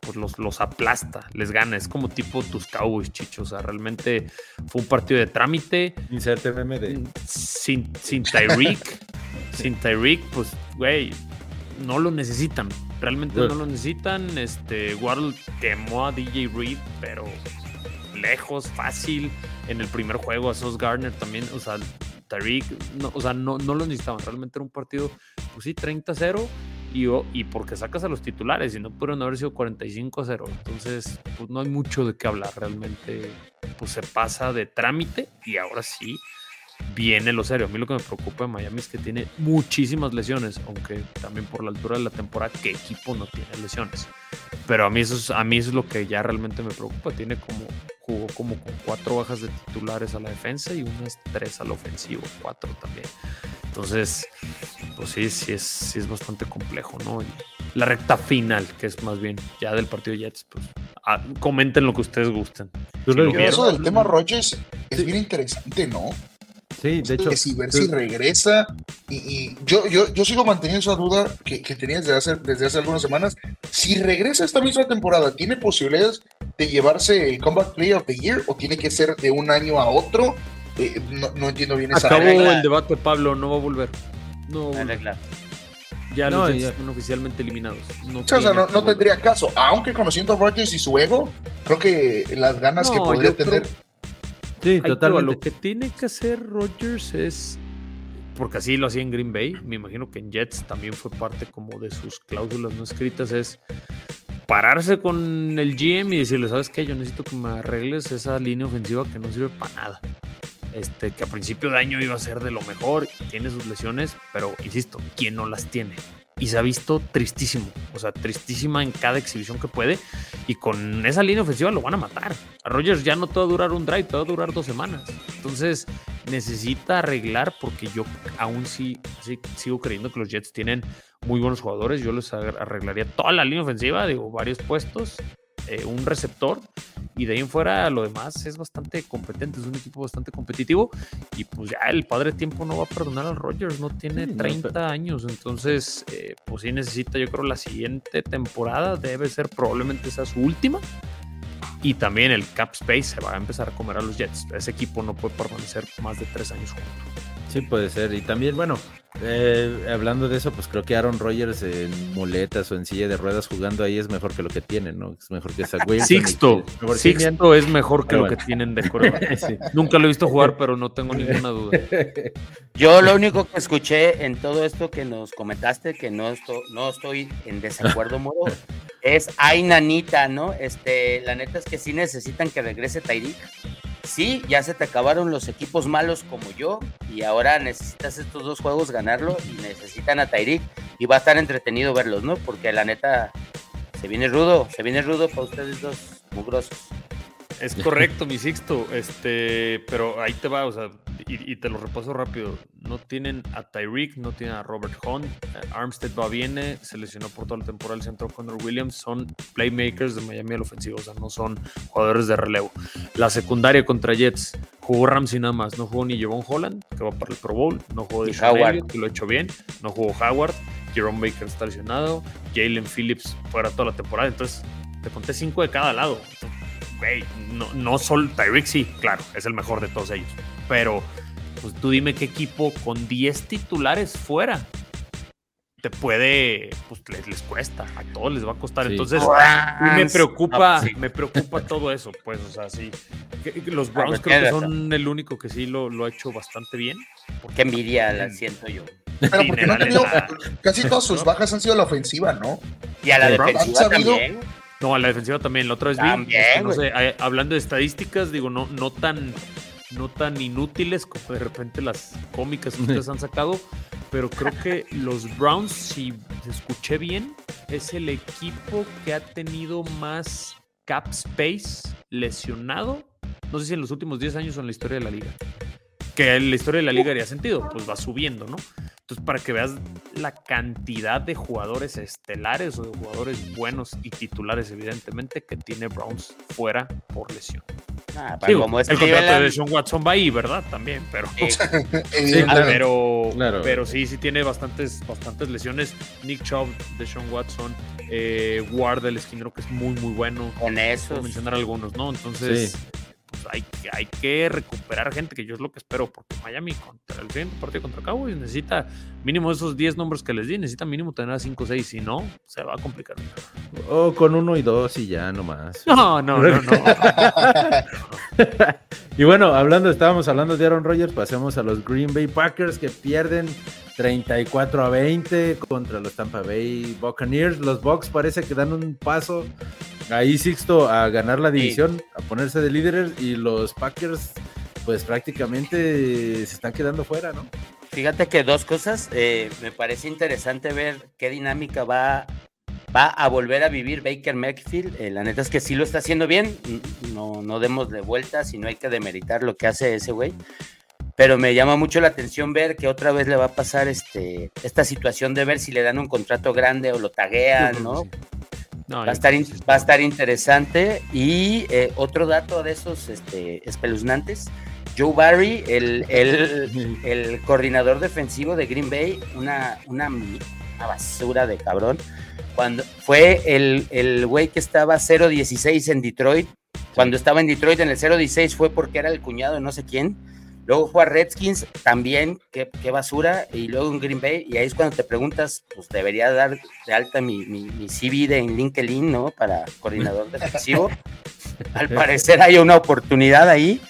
pues los, los aplasta, les gana. Es como tipo tus Cowboys, chicho. O sea, realmente fue un partido de trámite.
Inserte meme de.
Sin, sin Tyreek, sin Tyreek, pues, güey, no lo necesitan. Realmente no lo necesitan. Este, Waddle quemó a DJ Reed, pero lejos, fácil. En el primer juego a Sos Garner también, o sea, Tariq, no, o sea, no, no lo necesitaban. Realmente era un partido, pues sí, 30-0 y, y porque sacas a los titulares y no pudieron haber sido 45-0. Entonces, pues no hay mucho de qué hablar. Realmente, pues se pasa de trámite y ahora sí viene lo serio. A mí lo que me preocupa de Miami es que tiene muchísimas lesiones, aunque también por la altura de la temporada, ¿qué equipo no tiene lesiones? Pero a mí eso es, a mí eso es lo que ya realmente me preocupa. Tiene como, jugó como con cuatro bajas de titulares a la defensa y unas tres al ofensivo, cuatro también. Entonces, pues sí, sí es, sí es bastante complejo, ¿no? Y la recta final, que es más bien ya del partido Jets, pues ah, comenten lo que ustedes gusten.
Si eso del tema Rogers es bien interesante, ¿no?
Sí, de hecho.
Que si ver si regresa. Y, yo, yo, yo sigo manteniendo esa duda que, que tenía desde hace, desde hace algunas semanas. Si regresa esta misma temporada, ¿tiene posibilidades de llevarse el Combat Player of the Year o tiene que ser de un año a otro? Eh, no, no, entiendo bien esa
Acabó el debate, Pablo, no va a volver. No,
va
Ya no, los están oficialmente eliminados.
No o sea, no, no tendría caso. Aunque conociendo a Rodgers y su ego, creo que las ganas que podría tener.
Sí, totalmente. Lo que tiene que hacer Rodgers es. Porque así lo hacía en Green Bay. Me imagino que en Jets también fue parte como de sus cláusulas no escritas. Es pararse con el GM y decirle: ¿Sabes qué? Yo necesito que me arregles esa línea ofensiva que no sirve para nada. Este, que a principio de año iba a ser de lo mejor, tiene sus lesiones, pero insisto, ¿quién no las tiene? Y se ha visto tristísimo, o sea, tristísima en cada exhibición que puede. Y con esa línea ofensiva lo van a matar. A Rogers ya no te va a durar un drive, te va a durar dos semanas. Entonces necesita arreglar porque yo aún sí, sí sigo creyendo que los Jets tienen muy buenos jugadores. Yo les arreglaría toda la línea ofensiva, digo, varios puestos, eh, un receptor y de ahí en fuera lo demás es bastante competente, es un equipo bastante competitivo y pues ya el padre tiempo no va a perdonar al Rogers, no tiene 30 años, entonces eh, pues sí necesita yo creo la siguiente temporada debe ser probablemente esa su última y también el cap space se va a empezar a comer a los Jets, ese equipo no puede permanecer más de tres años juntos.
Sí, puede ser. Y también, bueno, eh, hablando de eso, pues creo que Aaron Rodgers en muletas o en silla de ruedas jugando ahí es mejor que lo que tienen, ¿no? Es mejor que Zach Wilson.
Sixto. Sixto es mejor que lo que tienen de coreback. Nunca lo he visto jugar, pero no tengo ninguna duda.
Yo lo único que escuché en todo esto que nos comentaste, que no, estoy, no estoy en desacuerdo, Moro, es ay nanita, ¿no? Este, la neta es que sí necesitan que regrese Tyreek sí, ya se te acabaron los equipos malos como yo y ahora necesitas estos dos juegos ganarlo y necesitan a Tyreek y va a estar entretenido verlos, ¿no? Porque la neta se viene rudo, se viene rudo para ustedes dos mugrosos.
Es correcto, mi Sixto, este, pero ahí te va, o sea, y, te lo repaso rápido. No tienen a Tyreek, no tienen a Robert Hunt, Armstead va viene, se lesionó por toda la temporada el centro Connor Williams, son playmakers de Miami al ofensivo, o sea, no son jugadores de relevo. La secundaria contra Jets, jugó Ramsey nada más, no jugó ni Javon Holland, que va para el Pro Bowl, no jugó de Howard, que lo ha hecho bien, no jugó Howard, Jerome Baker está lesionado, Jalen Phillips fuera toda la temporada, entonces te conté cinco de cada lado. No, no solo Tyreek sí, claro, es el mejor de todos ellos. Pero, pues tú dime qué equipo con 10 titulares fuera te puede, pues les, cuesta, a todos les va a costar. Entonces, me preocupa, me preocupa todo eso, pues, o sea, sí. Los Browns creo que son el único que sí lo, lo ha hecho bastante bien.
Qué envidia la siento yo.
Pero porque no tenido, casi todas sus bajas han sido la ofensiva, ¿no?
Y a la defensiva también.
No, a la defensiva también. La otra vez vi, hablando de estadísticas, digo, no, no tan no tan inútiles como de repente las cómicas que ustedes han sacado, pero creo que los Browns, si escuché bien, es el equipo que ha tenido más cap space lesionado, no sé si en los últimos 10 años o en la historia de la liga. Que en la historia de la liga haría sentido, pues va subiendo, ¿no? Entonces, para que veas la cantidad de jugadores estelares o de jugadores buenos y titulares, evidentemente, que tiene Browns fuera por lesión. Ah, como el contrato de Sean Watson va ahí, ¿verdad? También, pero. pero, pero sí, sí tiene bastantes, bastantes lesiones. Nick Chubb de Sean Watson, eh, Ward del esquinero, que es muy, muy bueno.
Con eso.
mencionar algunos, ¿no? Entonces pues hay, que- hay que recuperar gente, que yo es lo que espero, porque Miami contra el siguiente partido contra Cowboys necesita mínimo esos 10 nombres que les di, necesita mínimo tener a 5 o 6, si no, se va a complicar.
O con uno y dos y ya nomás.
No, no, no, no.
Y bueno, hablando, estábamos hablando de Aaron Rodgers, pasemos a los Green Bay Packers que pierden 34 a 20 contra los Tampa Bay Buccaneers. Los Bucks parece que dan un paso ahí, Sixto, a ganar la división, a ponerse de líderes y los Packers pues prácticamente se están quedando fuera, ¿no?
Fíjate que dos cosas. eh, me parece interesante ver qué dinámica va, va a volver a vivir Baker Mayfield. Eh, la neta es que sí lo está haciendo bien. No, no demos de vueltas y no hay que demeritar lo que hace ese güey. Pero me llama mucho la atención ver que otra vez le va a pasar este, esta situación de ver si le dan un contrato grande o lo taguean, ¿no?
No,
Va a, estar va a estar interesante. Y eh, otro dato de esos este, espeluznantes, Joe Barry, el, el, el coordinador defensivo de Green Bay, una, una, una basura de cabrón. Cuando fue el, el güey que estaba 0-16 en Detroit. Cuando estaba en Detroit en el 0-16 fue porque era el cuñado de no sé quién. Luego fue a Redskins, también, qué, qué basura. Y luego en Green Bay, y ahí es cuando te preguntas, pues debería dar de alta mi, mi, mi CV de en LinkedIn, ¿no? Para coordinador defensivo. Al parecer hay una oportunidad ahí.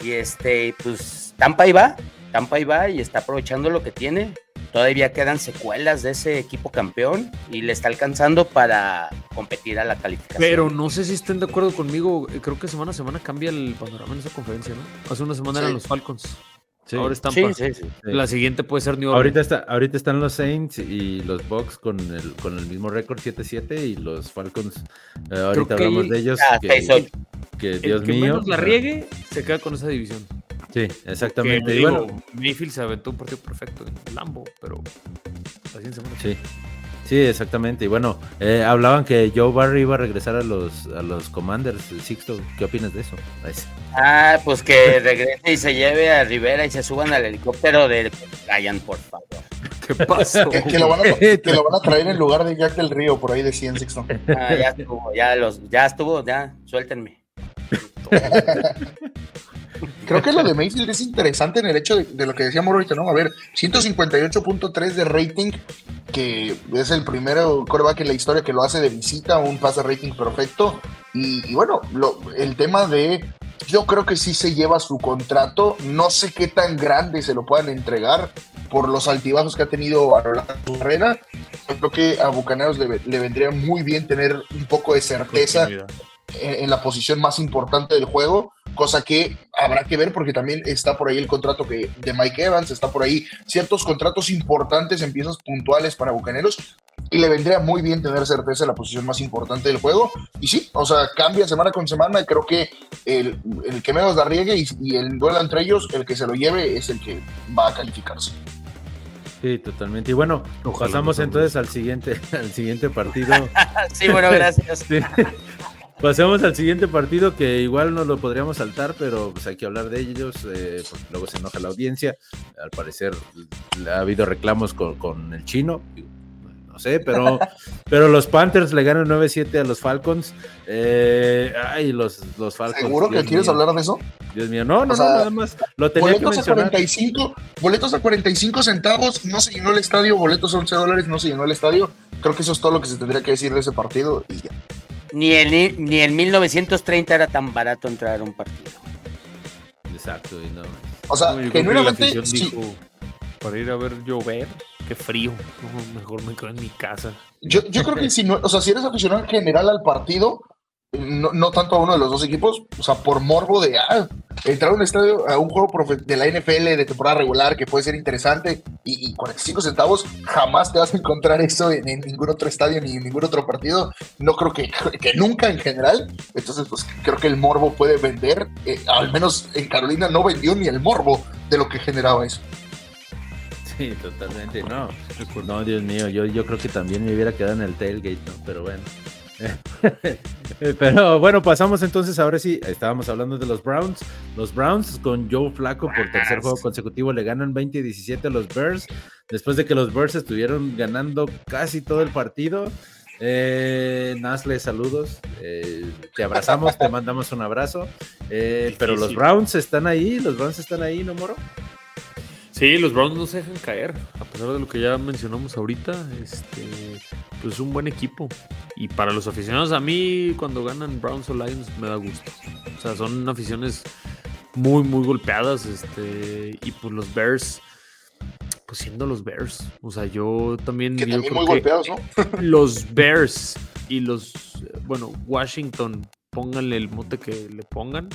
Y este, pues Tampa ahí va, Tampa ahí va y está aprovechando lo que tiene. Todavía quedan secuelas de ese equipo campeón y le está alcanzando para competir a la calificación.
Pero no sé si estén de acuerdo conmigo. eh, Creo que semana a semana cambia el panorama en esa conferencia, ¿no? Hace una semana
Sí.
eran los Falcons.
Sí.
Ahora es Tampa.
sí, sí, sí.
Sí.
La siguiente puede ser New Orleans.
Ahorita, está, ahorita están los Saints y los Bucks con el, con el mismo récord 7-7 y los Falcons, eh, ahorita
que
hablamos de ellos,
Ah,
que,
6-8.
que
el
Dios
que
mío.
menos la riegue se queda con esa división.
Sí, exactamente.
Que,
y
digo,
bueno,
Mayfield se aventó un partido perfecto en Lambo, pero así en semana.
sí. Sí, exactamente. Y bueno, eh, hablaban que Joe Barry iba a regresar a los, a los Commanders. Sixto, ¿qué opinas de eso?
Ah, pues que regrese y se lleve a Rivera y se suban al helicóptero de Ryan, por favor.
¿Qué pasó?
Que, que lo van a, que lo van a traer en lugar de Jack del Río, por ahí decían Sixto.
Ah, ya estuvo, ya los, ya estuvo, ya, suéltenme.
Creo que lo de Mayfield es interesante en el hecho de, lo que decíamos ahorita, ¿no? A ver, 158.3 de rating, que es el primero coreback en la historia que lo hace de visita, un pase rating perfecto. Y, bueno, el tema de, yo creo que sí se lleva su contrato, no sé qué tan grande se lo puedan entregar por los altibajos que ha tenido a lo largo de su carrera. Creo que a Bucaneros le, le vendría muy bien tener un poco de certeza. En, en la posición más importante del juego, cosa que habrá que ver porque también está por ahí el contrato que, de Mike Evans, está por ahí ciertos contratos importantes en piezas puntuales para Bucaneros y le vendría muy bien tener certeza en la posición más importante del juego. Y sí, o sea, cambia semana con semana. Creo que el, el que menos la riegue y, y el duelo entre ellos, el que se lo lleve es el que va a calificarse.
Sí, totalmente. Y bueno,
Ojalá
pasamos entonces al siguiente, al siguiente partido.
Sí, bueno, gracias.
Sí. Pasemos al siguiente partido que igual no lo podríamos saltar, pero pues hay que hablar de ellos, eh, porque luego se enoja la audiencia. Al parecer ha habido reclamos con, con el chino, no sé, pero, pero los Panthers le ganan 9-7 a los Falcons. Eh, ay, los, los Falcons.
¿Seguro que quieres
mío,
hablar de eso?
Dios mío, no, no,
O sea,
no, nada más. Lo tenía que
Boletos a
mencionar.
45, boletos a 45 centavos, no se llenó el estadio, boletos a 11 dólares, no se llenó el estadio. Creo que eso es todo lo que se tendría que decir de ese partido y ya.
Ni en, ni en 1930 era tan barato entrar a un partido.
Exacto, y no.
O sea,
No, la
genuinamente, sí,
dijo, para ir a ver llover, qué frío. No, mejor me quedo en mi casa.
yo, yo creo que si no, o sea, si eres aficionado en general al partido, no, no tanto a uno de los dos equipos, o sea, por morbo de ah, entrar a un estadio, a un juego de la NFL de temporada regular que puede ser interesante y, y 45 centavos, jamás te vas a encontrar eso en, ningún otro estadio ni en ningún otro partido. No creo que, que nunca en general. Entonces, pues creo que el morbo puede vender. eh, al menos en Carolina no vendió ni el morbo de lo que generaba eso.
Sí, totalmente, no. No, Dios mío, yo, yo creo que también me hubiera quedado en el tailgate, ¿no? Pero bueno. Pero bueno, pasamos entonces, ahora sí, estábamos hablando de los Browns. Los Browns con Joe Flaco por tercer juego consecutivo le ganan 20-17 a los Bears, después de que los Bears estuvieron ganando casi todo el partido. Eh, Nasle, saludos. Eh, te abrazamos, te mandamos un abrazo. Eh, pero los Browns están ahí, los Browns están ahí, ¿no, Moro?
Sí, los Browns no se dejan caer, a pesar de lo que ya mencionamos ahorita. Este, pues es un buen equipo. Y para los aficionados, a mí cuando ganan Browns o Lions me da gusto. O sea, son aficiones muy, muy golpeadas. Este, y pues los Bears pues, siendo los Bears. O sea, yo también.
Que también muy golpeados, ¿no?
los Bears y los, bueno, Washington, pónganle el mote que le pongan,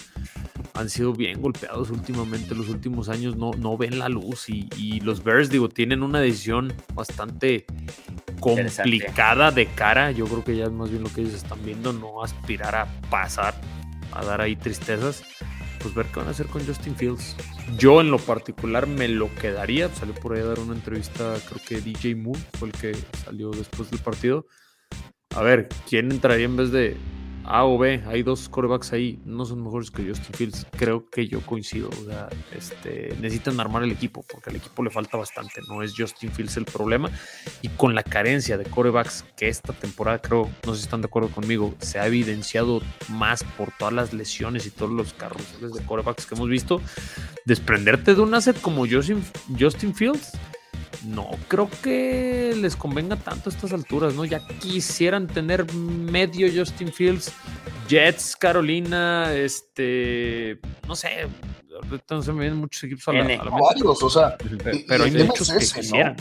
han sido bien golpeados últimamente. Los últimos años no, no ven la luz y, los Bears, digo, tienen una decisión bastante complicada de cara. Yo creo que ya es más bien lo que ellos están viendo, no aspirar a pasar, a dar ahí tristezas pues ver qué van a hacer con Justin Fields. Yo en lo particular me lo quedaría. Salió por ahí a dar una entrevista, creo que DJ Moon fue el que salió después del partido. A ver, ¿quién entraría en vez de, a o B, hay dos corebacks ahí, no son mejores que Justin Fields. Creo que yo coincido. O sea, este, necesitan armar el equipo, porque al equipo le falta bastante. No es Justin Fields el problema. Y con la carencia de corebacks que esta temporada, creo, no sé si están de acuerdo conmigo, se ha evidenciado más por todas las lesiones y todos los carruseles de corebacks que hemos visto. Desprenderte de un asset como Justin, Justin Fields no creo que les convenga tanto a estas alturas, ¿no? Ya quisieran tener medio Justin Fields, Jets, Carolina, este, no sé, ahorita se me vienen muchos equipos a la, a
Varios, o sea,
pero hay muchos que quisieran.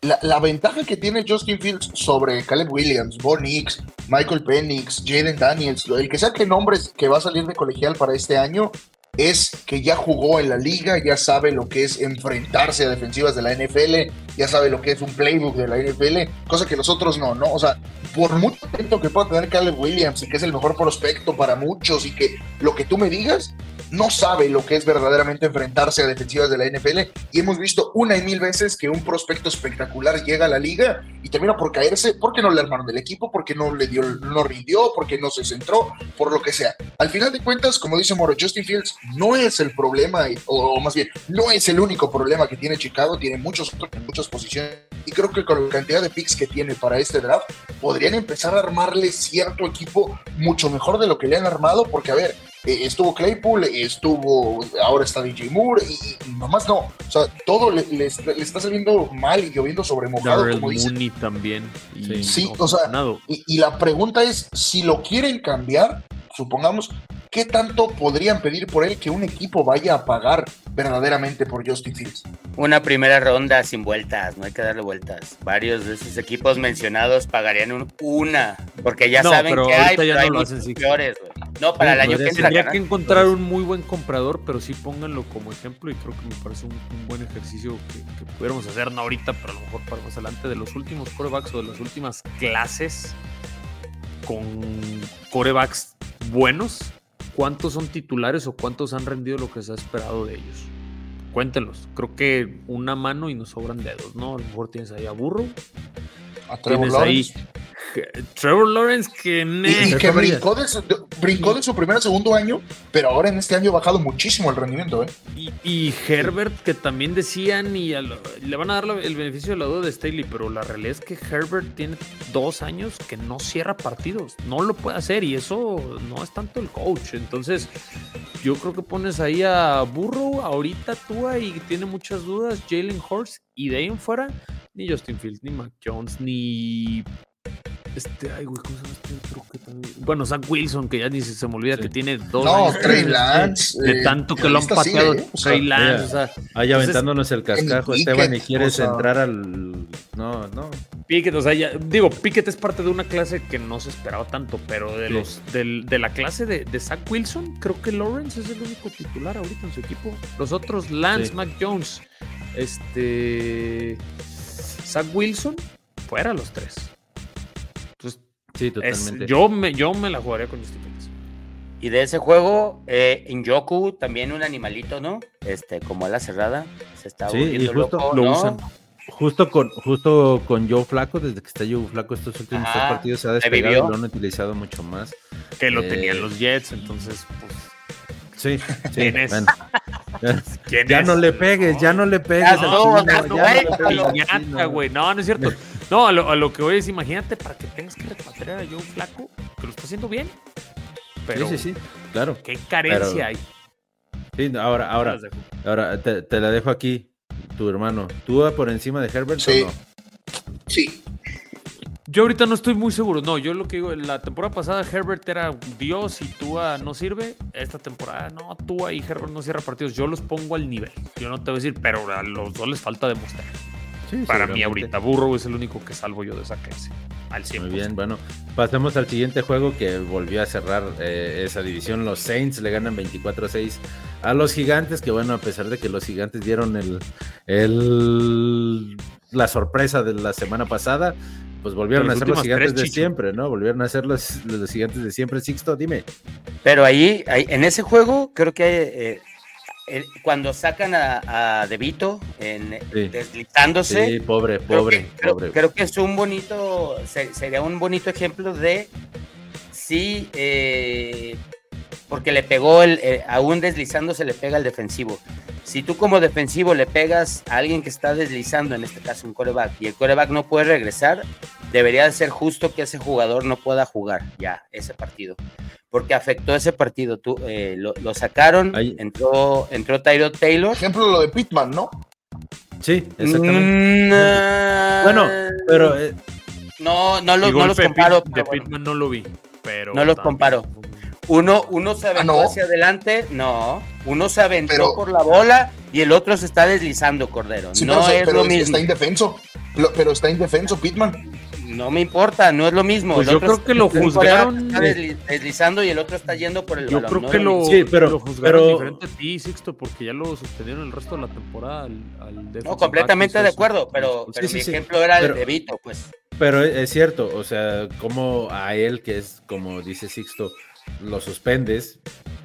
La, la, ventaja que tiene Justin Fields sobre Caleb Williams, Bo Nix, Michael Penix, Jaden Daniels, el que sea que nombres que va a salir de colegial para este año, es que ya jugó en la liga, ya sabe lo que es enfrentarse a defensivas de la NFL, ya sabe lo que es un playbook de la NFL, cosa que nosotros no, ¿no? O sea, por mucho talento que pueda tener Caleb Williams y que es el mejor prospecto para muchos y que lo que tú me digas, no sabe lo que es verdaderamente enfrentarse a defensivas de la NFL y hemos visto una y mil veces que un prospecto espectacular llega a la liga y termina por caerse porque no le armaron del equipo, porque no le dio, no rindió, porque no se centró, por lo que sea. Al final de cuentas, como dice Moro, Justin Fields no es el problema, o más bien, no es el único problema que tiene Chicago, tiene muchos muchas posiciones y creo que con la cantidad de picks que tiene para este draft, podrían empezar a armarle cierto equipo mucho mejor de lo que le han armado, porque a ver, estuvo Claypool, estuvo, ahora está DJ Moore, y, nomás no. O sea, todo le, está saliendo mal y lloviendo sobre mojado, como
Mooney también.
sí, o sea, y, y, la pregunta es, si lo quieren cambiar, supongamos, ¿qué tanto podrían pedir por él que un equipo vaya a pagar verdaderamente por Justin Fields?
Una primera ronda sin vueltas, no hay que darle vueltas. Varios de esos equipos mencionados pagarían una, porque ya saben que hay, pero hay no peores, No, para el año que
Tendría que encontrar un muy buen comprador, pero sí pónganlo como ejemplo y creo que me parece un, buen ejercicio que, que, pudiéramos hacer, no ahorita, pero a lo mejor para más adelante, de los últimos corebacks o de las últimas clases con corebacks buenos cuántos son titulares o cuántos han rendido lo que se ha esperado de ellos. Cuéntenlos. Creo que una mano y nos sobran dedos, ¿no? A lo mejor tienes ahí a Burro.
A Trevor Lawrence.
Trevor Lawrence que,
y, que brincó, de su, brincó de su primer segundo año, pero ahora en este año ha bajado muchísimo el rendimiento. ¿eh?
Y, Herbert que también decían y le van a dar el beneficio de la duda de Staley, pero la realidad es que Herbert tiene dos años que no cierra partidos, no lo puede hacer y eso no es tanto el coach. Entonces yo creo que pones ahí a Burrow ahorita tú y tiene muchas dudas, Jalen Horst y de ahí en fuera ni Justin Fields, ni Mac Jones, ni este, ay, güey, ¿cómo se llama este otro que también? Bueno, Zach Wilson, que ya ni se, se me olvida que tiene dos
no,
años.
Trey Lance.
De, eh, tanto que lo han pateado. ¿eh? Trey Lance, o sea.
Ahí aventándonos el cascajo, Esteban, y quieres entrar al. No, no.
Pickett, o sea, ya, digo, Pickett es parte de una clase que no se esperaba tanto, pero de los del, de la clase de, de, Zach Wilson, creo que Lawrence es el único titular ahorita en su equipo. Los otros, Lance, Mac Jones, este. Zach Wilson, fuera los tres.
Sí, totalmente.
yo, me, yo me la jugaría con Justin
Y de ese juego, eh, en Yoku, también un animalito, ¿no? Este, como a la cerrada, se está
sí, y justo lo usan. Justo con, justo con Joe Flaco, desde que está Joe Flaco estos últimos tres partidos se ha despegado y lo han utilizado mucho más.
Que lo tenían eh, los Jets, entonces, pues.
Sí, sí. ¿Quién es? ya no le pegues, ya no le pegues.
no, no, no, no, no, no, es cierto. No, a lo, a lo que voy es, imagínate para que tengas que repatriar a Joe Flaco, que lo está haciendo bien. Pero
sí, sí, sí, claro.
qué carencia hay.
Sí, ahora, ahora, ahora te, te la dejo aquí, tu hermano. ¿Tú por encima de Herbert
Sí.
o no?
Sí.
Yo ahorita no estoy muy seguro. No, yo lo que digo, la temporada pasada Herbert era Dios y Tua no sirve. Esta temporada no, Tua y Herbert no cierra partidos. Yo los pongo al nivel. Yo no te voy a decir, pero a los dos les falta demostrar.
Sí,
Para mí ahorita Burrow es el único que salvo yo de esa clase. Al 100%.
Muy bien, bueno, pasemos al siguiente juego que volvió a cerrar eh, esa división. Los Saints le ganan 24-6 a los Gigantes, que bueno, a pesar de que los Gigantes dieron el, el- la sorpresa de la semana pasada, pues volvieron a ser los Gigantes
tres,
de siempre, ¿no? Volvieron a ser los, los Gigantes de siempre. Sixto, dime.
Pero ahí, ahí- en ese juego, creo que eh, el- cuando sacan a, a De Vito en,
Sí.
deslizándose,
Sí, pobre,
creo,
pobre,
que, creo- que es un bonito, se- sería un bonito ejemplo de sí, eh, porque le pegó el, eh, aún deslizándose le pega al defensivo. Si tú como defensivo le pegas a alguien que está deslizando, en este caso un coreback, y el coreback no puede regresar, debería de ser justo que ese jugador no pueda jugar ya ese partido. Porque afectó ese partido. Tú, eh, lo, lo sacaron,
Ahí.
entró, entró Tyrod Taylor.
Ejemplo lo de Pittman, ¿no?
Sí, exactamente.
Mm, ah,
Bueno, pero eh,
No, no, los- no los comparo.
De
pero bueno.
Pitman no lo vi. Pero
No los comparo. Uno, uno se aventó
¿no?
hacia adelante, no. Uno se aventó
Pero-
por la bola y el otro se está deslizando, Cordero.
Sí,
no
pero,
es
pero
lo
es-
mismo.
está indefenso. Lo- pero está indefenso Pittman.
No me importa, no es lo mismo.
Pues
El
yo
otro
creo que lo juzgaron,
Está desli- deslizando y el otro está yendo por el
Yo
balón.
creo
no
que
es
lo.
Sí, pero-
lo juzgaron
pero-
diferente a ti, Sixto, porque ya lo suspendieron el resto de la temporada al, al
No, completamente
back,
de acuerdo,
eso,
pero,
pues,
pero
sí,
mi
sí, sí.
ejemplo era
Pero-
el de Vito, pues.
Pero es es cierto, o sea, como a él, que es como dice Sixto, lo suspendes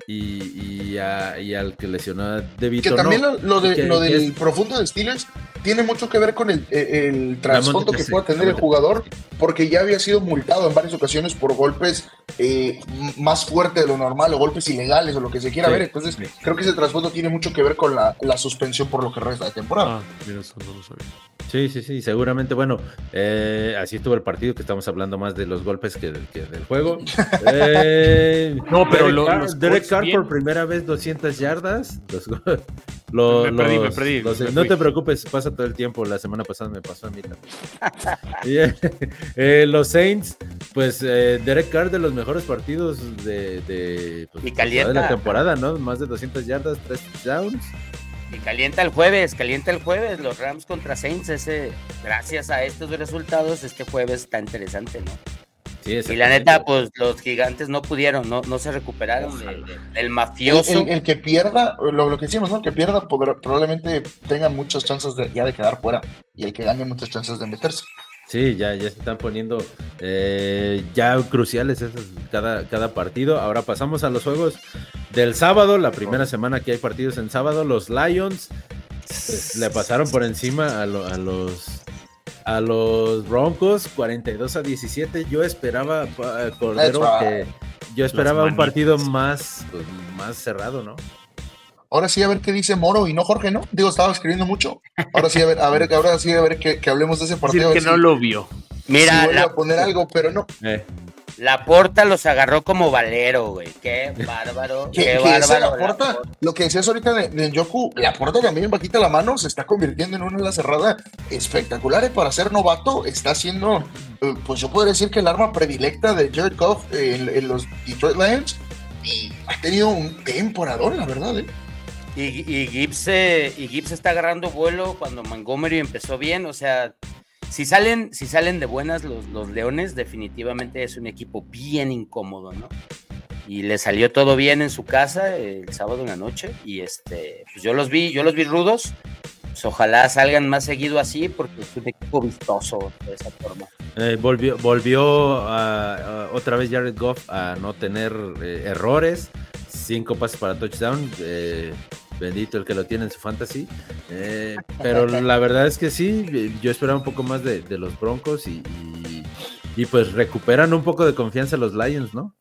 y, y, a- y al que lesionó a
Que también
no.
lo, lo de,
Que-
lo
que
del
es-
profundo de Steelers tiene mucho que ver con el, eh, el trasfondo que
sí,
pueda tener el jugador, porque ya había sido multado en varias ocasiones por golpes eh, más fuertes de lo normal o golpes ilegales o lo que se quiera
Sí,
ver. Entonces,
sí.
creo que ese trasfondo tiene mucho que ver con la, la suspensión por lo que resta de temporada.
Ah, mira, eso no lo sabía.
Sí, sí, sí, seguramente, bueno, eh, así estuvo el partido, que estamos hablando más de los golpes que, del- que del juego. Eh,
No, pero
Derek
lo-
Carr,
los
Derek Carr por primera vez 200 yardas. Los, lo-
Me perdí, me perdí,
los-
me
no
fui.
te preocupes, pasa todo el tiempo. La semana pasada me pasó a mí también. Eh, eh, los Saints, pues eh, Derek Carr de los mejores partidos de, de, pues,
Y calienta.
de la temporada, ¿no? Más de 200 yardas, 3 touchdowns.
Y calienta el jueves, calienta el jueves, los Rams contra Saints, ese, gracias a estos resultados, este jueves está interesante, ¿no?
Sí,
Y la neta, pues los gigantes no pudieron, no, no se recuperaron de- de- del
El,
mafioso.
el- el que pierda, lo, lo que decimos, ¿no? El que pierda podrá- probablemente tenga muchas chances de, ya de quedar fuera y el que gane muchas chances de meterse.
Sí, ya, ya se están poniendo eh, ya cruciales esos, cada, cada partido. Ahora pasamos a los juegos del sábado, la primera semana que hay partidos en sábado. Los Lions pues, le pasaron por encima a, lo- a los a los Broncos 42 a 17. Yo esperaba, pa- Cordero, que yo esperaba un partido más, pues, más cerrado, ¿no?
Ahora sí a ver qué dice Moro y no Jorge, ¿no? Digo, estaba escribiendo mucho. Ahora sí a ver, a ver, ahora sí a ver que, que hablemos de ese partido. a
que no
si-
lo vio.
Mira,
si
la,
a poner algo, pero no.
Eh,
la porta los agarró como valero, güey. Qué bárbaro, qué
que ese
bárbaro.
Laporta,
Laporta.
lo que decías ahorita de, de Yoku, Laporta también bajita la mano, se está convirtiendo en una ala cerrada espectacular y para ser novato está siendo, eh, pues yo podría decir que el arma predilecta de Jared Goff en, en los Detroit Lions y ha tenido un temporadón, la verdad, ¿eh?
Y, y Gibbs, eh, y Gibbs está agarrando vuelo cuando Montgomery empezó bien. O sea, si salen, si salen de buenas los, los Leones, definitivamente es un equipo bien incómodo, ¿no? Y le salió todo bien en su casa el sábado en la noche. Y este, pues yo los vi, yo los vi rudos. Pues ojalá salgan más seguido así, porque es un equipo vistoso de esa forma.
Eh, volvió volvió otra vez Jared Goff a no tener eh, errores. Cinco pases para touchdown. eh, bendito el que lo tiene en su fantasy. Eh, pero la verdad es que sí, yo esperaba un poco más de, de los Broncos y, y- y pues recuperan un poco de confianza los Lions, ¿no?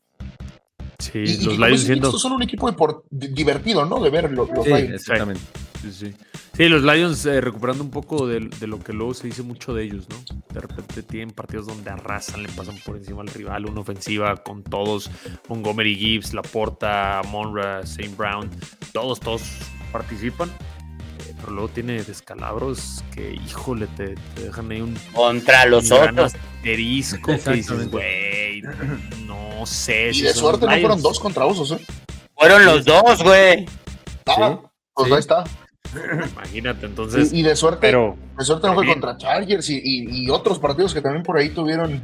Sí,
Y,
los Lions siendo.
estos son un equipo divertido, ¿no? De ver lo- los
Sí,
Lions.
exactamente.
Sí, sí. Sí, los Lions eh, recuperando un poco de, de, lo que luego se dice mucho de ellos, ¿no? De repente tienen partidos donde arrasan, le pasan por encima al rival, una ofensiva con todos, Montgomery Gibbs, Laporta, Monra, St. Brown, todos, todos participan. Eh, pero luego tiene descalabros que, híjole, te, te dejan ahí un...
Contra los
un
otros.
asterisco que dices, güey, no sé.
Y
si
de suerte no
Lions".
fueron dos contra osos, ¿eh?
Fueron los dos, güey.
Ah, pues
sí.
ahí está.
Imagínate, entonces.
Y, y de suerte,
pero
de suerte no fue contra Chargers y, y- y otros partidos que también por ahí tuvieron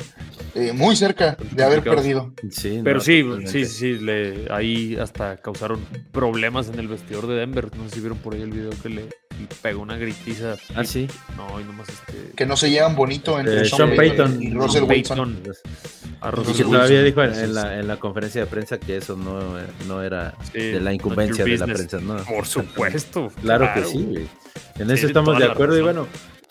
eh, muy cerca de haber perdido.
Sí,
Pero
no,
sí,
totalmente.
sí, sí, sí, le, ahí hasta causaron problemas en el vestidor de Denver. No sé si vieron por ahí el video que le, pegó una gritiza.
Ah, sí.
No, y nomás este.
Que no se llevan bonito entre
Eh,
Sean,
Sean
Payton,
Payton.
y Russell Wilson.
Payton a
Y
Russell
que
Wilson.
todavía dijo en, la, en la conferencia de prensa que eso no, no era
sí,
de la incumbencia de la prensa, ¿no?
Por supuesto.
Claro, que sí,
güey.
En eso estamos de acuerdo. Y bueno,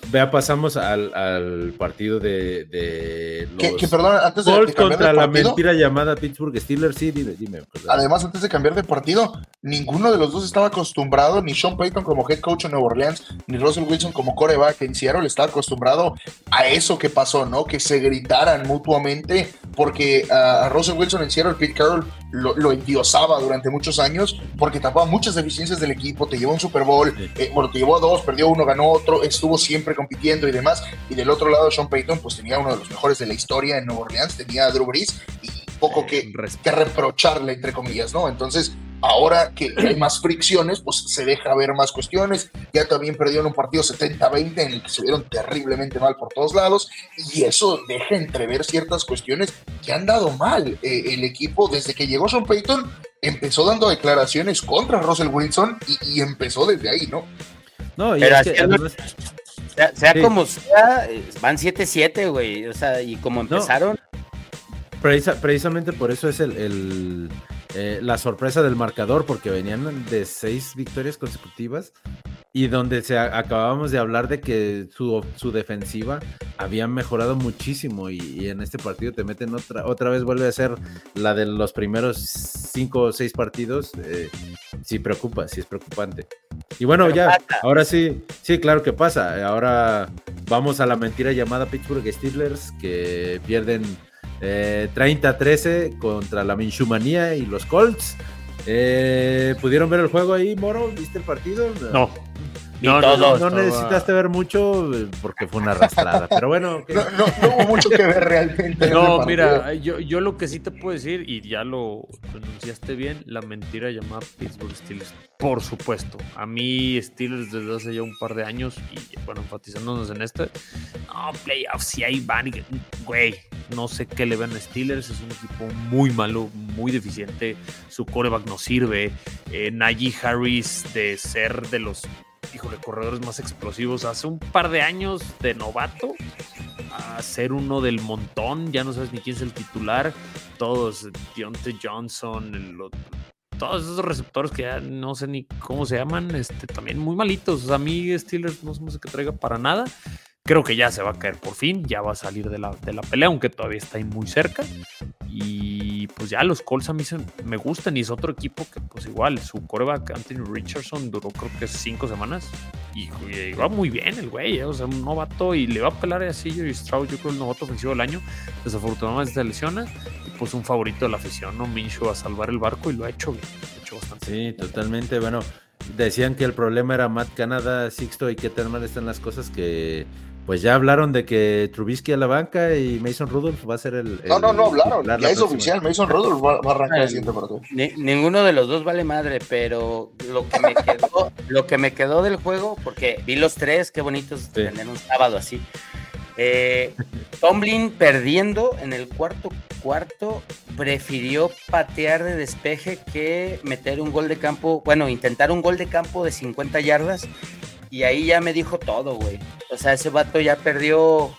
vea, pasamos al, al partido de, de los
Que, que, perdón, antes de, de
contra
de
la mentira llamada Pittsburgh Steelers. Sí, dime, dime. perdón.
además antes de cambiar de partido, ninguno de los dos estaba acostumbrado, ni Sean Payton como head coach en Nueva Orleans, ni Russell Wilson como coreback en Seattle, estaba acostumbrado a eso que pasó, ¿no? Que se gritaran mutuamente, porque ah, a Russell Wilson en Seattle, Pete Carroll lo, lo endiosaba durante muchos años, porque tapaba muchas deficiencias del equipo, te llevó a un Super Bowl, eh, bueno, te llevó a dos, perdió uno, ganó otro, estuvo siempre compitiendo y demás, y del otro lado Sean Payton, pues tenía uno de los mejores de la historia en Nueva Orleans, tenía a Drew Brees, y poco que,
Respeto.
que reprocharle, entre comillas, ¿no? Entonces, ahora que hay más fricciones, pues se deja ver más cuestiones. Ya también perdieron un partido 70-20 en el que se vieron terriblemente mal por todos lados, y eso deja entrever ciertas cuestiones que han dado mal. Eh, el equipo, desde que llegó Sean Payton, empezó dando declaraciones contra Russell Wilson y, y empezó desde ahí, ¿no?
No, y
Pero
es que
haciendo-
además-
Sea, sea
Sí.
como sea, eh, van 7-7, güey. O sea, y como empezaron,
Precisa- precisamente por eso es el, el, eh, la sorpresa del marcador, porque venían de seis victorias consecutivas y donde se acabábamos de hablar de que su, su defensiva había mejorado muchísimo y, y en este partido te meten otra, otra vez vuelve a ser la de los primeros cinco o seis partidos. eh, sí preocupa, sí es preocupante. Y bueno,
Pero
ya,
pasa.
ahora sí, sí, claro que pasa. Ahora vamos a la mentira llamada Pittsburgh Steelers que pierden eh, 30-13 contra la Minshumanía y los Colts. Eh, ¿Pudieron ver el juego ahí, Moro? ¿Viste el partido?
No. No, no,
todos.
No, necesitaste ver mucho eh, porque fue una arrastrada. Pero bueno.
No, no- no hubo mucho que ver realmente.
No, mira, yo, yo lo que sí te puedo decir, y ya lo pronunciaste bien, la mentira llamada Pittsburgh Steelers. Por supuesto. A mí, Steelers desde hace ya un par de años, y bueno, enfatizándonos en este, no, playoffs, si ahí van, y- güey, no sé qué le ven a Steelers, es un equipo muy malo, muy deficiente, su coreback no sirve, eh, Najee Harris de ser de los, híjole, corredores más explosivos, hace un par de años de novato, a ser uno del montón, ya no sabes ni quién es el titular, todos, Deontay Johnson, todos esos receptores que ya no sé ni cómo se llaman, este, también muy malitos. O sea, a mí Steelers no se me que traiga para nada. Creo que ya se va a caer por fin, ya va a salir de la, de la pelea, aunque todavía está ahí muy cerca. Y pues ya los Colts a mí se- me gustan y es otro equipo que pues igual, su coreback Anthony Richardson duró creo que cinco semanas y, y va muy bien el güey, eh, o sea, un novato y le va a pelar a CJ Stroud, yo creo el novato ofensivo del año. Desafortunadamente se lesiona y pues un favorito de la afición, ¿no? Minshew a salvar el barco y lo ha hecho bien, lo ha hecho bastante
Sí, totalmente. Bueno, decían que el problema era Matt Canada, Sixto y qué tan mal están las cosas que pues ya hablaron de que Trubisky a la banca y Mason Rudolph va a ser el...
No,
el
no, no hablaron. Ya es
próxima.
oficial. Mason Rudolph va, va a arrancar el siguiente partido.
Ni- ninguno de los dos vale madre, pero lo que me quedó, lo que me quedó del juego, porque vi los tres, qué bonitos tener un sábado así. Eh, Tomlin perdiendo en el cuarto cuarto prefirió patear de despeje que meter un gol de campo, bueno, intentar un gol de campo de 50 yardas y ahí ya me dijo todo, güey. O sea, ese vato ya perdió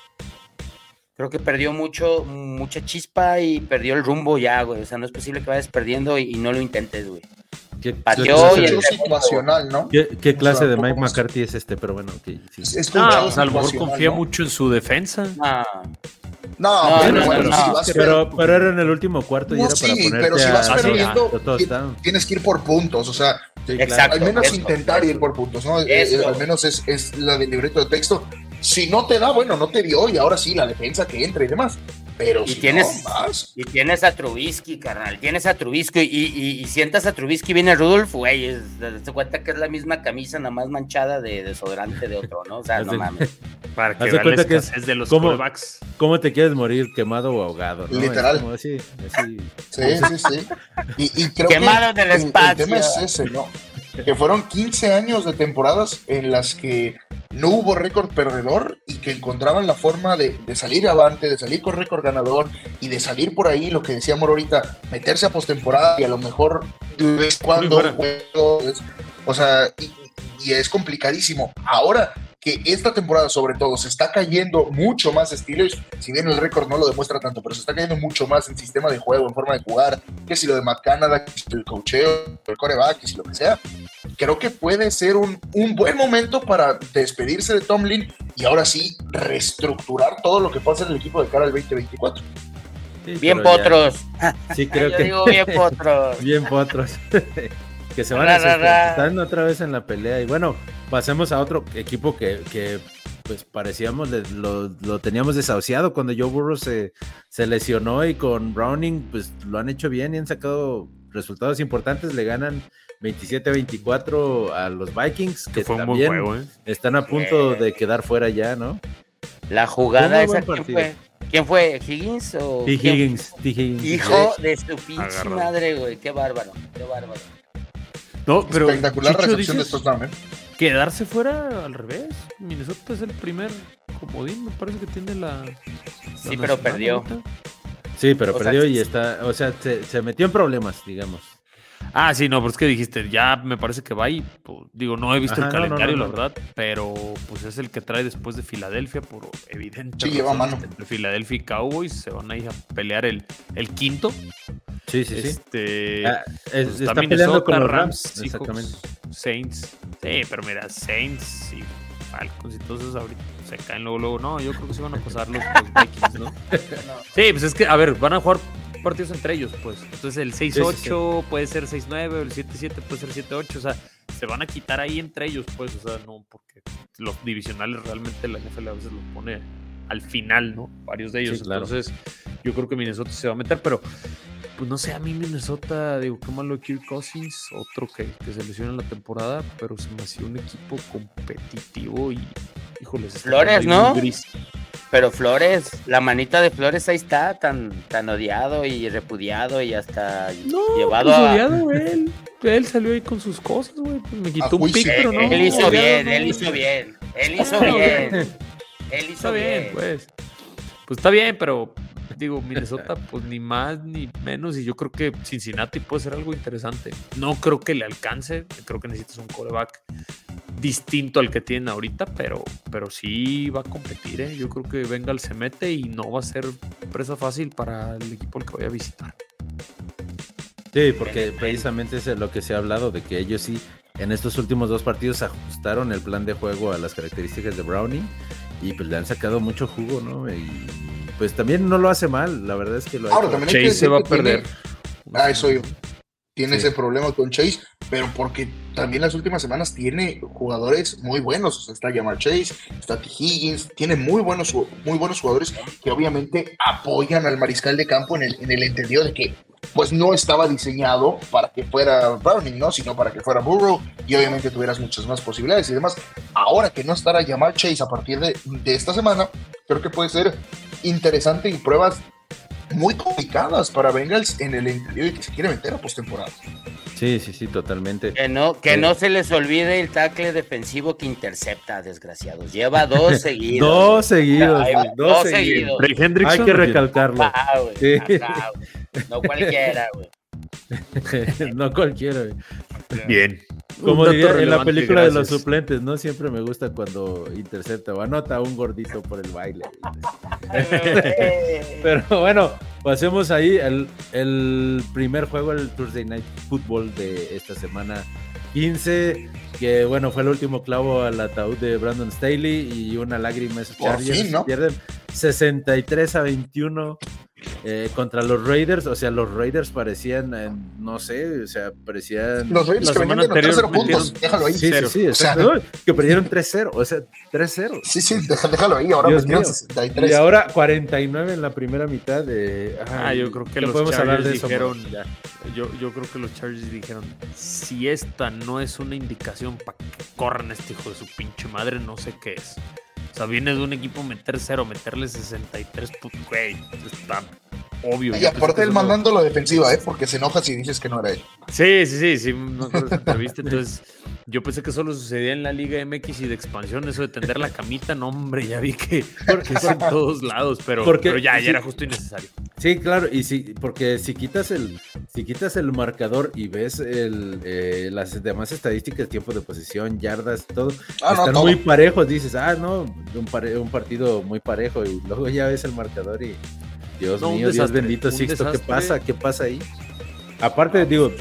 creo que perdió mucho, mucha chispa y perdió el rumbo ya, güey. O sea, no es posible que vayas perdiendo y, y no lo intentes, güey.
¿Qué,
Pateó
qué
y
clase-
el-
Es situacional, ¿no?
qué- qué clase
sea,
de Mike. McCarthy es este? Pero bueno, sí.
Es
No,
conchado
pues a lo mejor confía
¿no?
mucho en su defensa.
Ah,
No,
No,
pero
no,
bueno,
no,
si vas
Pero, pero era en el último cuarto y
No,
era para
sí,
ponerte
pero si vas
a-
perdiendo,
a- a touchdown.
Tienes que ir por puntos, o sea,
Sí,
Exacto.
al menos
eso,
intentar
eso.
ir por puntos, ¿no? Eh,
Eso.
al menos es, es la del libreto de texto. Si no te da, bueno, no te dio y ahora sí, la defensa que entra y demás. Pero
Y
si
tienes-
no, más.
Y tienes a Trubisky, carnal. Tienes a Trubisky y, y, y sientas a Trubisky, viene Rudolf, güey. Te das cuenta que es la misma camisa, nada más manchada de desodorante de otro, ¿no? O sea, no mames.
Para que
cuenta que es
de los quarterbacks.
¿Cómo te quieres morir? ¿Quemado o ahogado? ¿no?
Literal.
Como así, así.
Sí, sí, sí. Y, y creo
Quemado
que
del
el- el,
espacio.
tema es ese, ¿no? Que fueron 15 años de temporadas en las que no hubo récord perdedor y que encontraban la forma de, de salir avante, de salir con récord ganador y de salir por ahí, lo que decíamos ahorita, meterse a postemporada y a lo mejor de vez cuando o sea, y, y es complicadísimo. Ahora que esta temporada sobre todo se está cayendo mucho más Steelers, si bien el récord no lo demuestra tanto, pero se está cayendo mucho más en sistema de juego, en forma de jugar, que si lo de Matt Canada, que si el cocheo, el coreback, que si lo que sea, creo que puede ser un, un buen momento para despedirse de Tomlin y ahora sí reestructurar todo lo que pasa en el equipo de cara al 2024.
Sí,
Bien
pero ya-
potros.
Sí, creo
Yo
que.
digo bien potros.
Bien potros. que se van
Ra,
a
ra, ra.
están otra vez en la pelea. Y bueno, pasemos a otro equipo que, que, pues parecíamos, lo, lo teníamos desahuciado cuando Joe Burrow se, se lesionó y con Browning, pues lo han hecho bien y han sacado resultados importantes. Le ganan 27-24 a los Vikings, que,
Que fue un buen
también
juego, ¿eh?
están a punto
Eh.
de quedar fuera ya, ¿no?
La jugada
un
esa,
buen
¿quién
partido.
fue? ¿Quién fue? ¿Higgins o
T. Higgins, T. Higgins.
Hijo de su pinche madre, güey. Qué bárbaro, qué bárbaro.
No, pero
Espectacular
Chicho,
recepción de
dices
estos down, ¿eh?
quedarse fuera al revés. Minnesota es el primer comodín, me parece que tiene la. la
Sí, pero perdió.
ahorita.
Sí, pero
O sea,
perdió y está, o sea, se, se metió en problemas, digamos.
Ah, sí, no, pero es que dijiste, ya me parece que va y, pues, digo, no he visto
Ajá,
el
no, no,
calendario,
no,
la
no.
verdad, pero pues es el que trae después de Filadelfia, por evidente.
Sí, lleva mano.
Entre Filadelfia y Cowboys se van a ir a pelear el, el quinto.
Sí, sí, sí.
Este,
Ah, es-
pues,
está peleando con los Rams. Exactamente.
Saints. Sí, pero mira, Saints y Falcons y todos esos ahorita se caen luego, luego. No, yo creo que se van a pasar los, los Vikings, ¿no? Sí, pues es que, a ver, van a jugar partidos entre ellos, pues. Entonces el 6-8 puede ser 6-9, o el 7-7 puede ser 7-8, o sea, se van a quitar ahí entre ellos, pues, o sea, no, porque los divisionales realmente la NFL a veces los pone al final, ¿no? Varios de ellos.
Sí, claro.
Entonces, yo creo que Minnesota se va a meter, pero pues no sé, a mí Minnesota, digo, qué malo Kirk Cousins, otro que, que se lesiona en la temporada, pero se me hacía un equipo competitivo y, híjole, se está
Flores, ¿no?
gris.
Pero Flores, la manita de Flores ahí está, tan, tan odiado y repudiado y hasta
No,
llevado
pues
a...
odiado él. Él salió ahí con sus cosas, güey. Pues me quitó un pick, pero no.
él hizo
odiado
bien,
no.
él hizo bien, él hizo bien,
bien.
él hizo
Está bien,
bien.
pues. Pues está bien, pero digo, Minnesota, pues ni más ni menos. Y yo creo que Cincinnati puede ser algo interesante. No creo que le alcance. Creo que necesitas un coreback distinto al que tienen ahorita, pero, pero sí va a competir. ¿eh? Yo creo que Bengal se mete y no va a ser presa fácil para el equipo al que vaya a visitar.
Sí, porque precisamente es lo que se ha hablado, de que ellos sí, en estos últimos dos partidos ajustaron el plan de juego a las características de Browning y pues le han sacado mucho jugo, ¿no? Y pues también no lo hace mal, la verdad es que lo ha
Ahora,
hecho.
también hay que
Chase se va a
que tiene-
perder.
Ah, eso yo. Tiene
Sí.
ese problema con Chase, pero porque también las últimas semanas tiene jugadores muy buenos. O sea, está Yamar Chase, está T. Higgins, tiene muy buenos, muy buenos jugadores que obviamente apoyan al mariscal de campo en el, en el entendido de que pues no estaba diseñado para que fuera Browning, ¿no? Sino para que fuera Burrow y obviamente tuvieras muchas más posibilidades y demás. Ahora que no estará Yamar Chase a partir de, de esta semana, creo que puede ser interesante y pruebas muy complicadas para Bengals en el entendido de que se quiere meter a postemporada.
Sí, sí, sí, totalmente.
Que no, que
Sí.
no se les olvide el tackle defensivo que intercepta, desgraciados. Lleva dos seguidos.
Dos seguidos,
Ay,
dos,
dos
seguidos.
seguidos.
Hay que recalcarlo.
Ah, güey,
Sí.
ajá, güey. No cualquiera, güey.
no cualquiera. güey.
Bien.
Como diría en la película de los suplentes, ¿no? Siempre me gusta cuando intercepta o anota a un gordito por el baile. Pero bueno, pasemos ahí el, el primer juego, el Thursday Night Football de esta semana 15, que bueno, fue el último clavo al ataúd de Brandon Staley y una lágrima esos
Por
Chargers
fin, ¿no?
pierden 63 a 21 eh, contra los Raiders, o sea, los Raiders parecían, eh, no sé, o sea, parecían...
Los Raiders
La
que venían de
semana
anotar cero
anterior
puntos, déjalo ahí.
Sí, sí,
cero.
sí,
O sea,
exacto. que perdieron 3-0, o sea, 3-0.
Sí, sí, déjalo ahí, ahora
Dios
metieron
mío.
63.
Y ahora 49 en la primera mitad de...
Ah, yo creo que los
podemos hablar de
Chargers
eso,
dijeron,
ya.
yo, yo creo que los Chargers dijeron, si esta no es una indicación para que corran este hijo de su pinche madre, no sé qué es. O sea, viene de un equipo meter cero, meterle 63, put- güey, está obvio.
Y aparte él
no-
mandando la defensiva, ¿eh? Porque se enoja si dices que no era él.
Sí, sí, sí, sí, me acuerdo de esa entrevista. Entonces, yo pensé que solo sucedía en la Liga MX y de expansión, eso de tender la camita, no, hombre, ya vi que, que es en todos lados, pero,
Porque-
pero ya,
sí.
ya era justo innecesario.
Sí, claro, y sí, porque si quitas el, si quitas el marcador y ves el, eh, las demás estadísticas, tiempo de posesión, yardas, todo,
Ah, no,
están
todo.
muy parejos, dices, ah, no, un, pare- un partido muy parejo, y luego ya ves el marcador y Dios
No,
mío, Dios bendito, Sixto, ¿qué pasa? ¿Qué pasa ahí? Aparte, digo,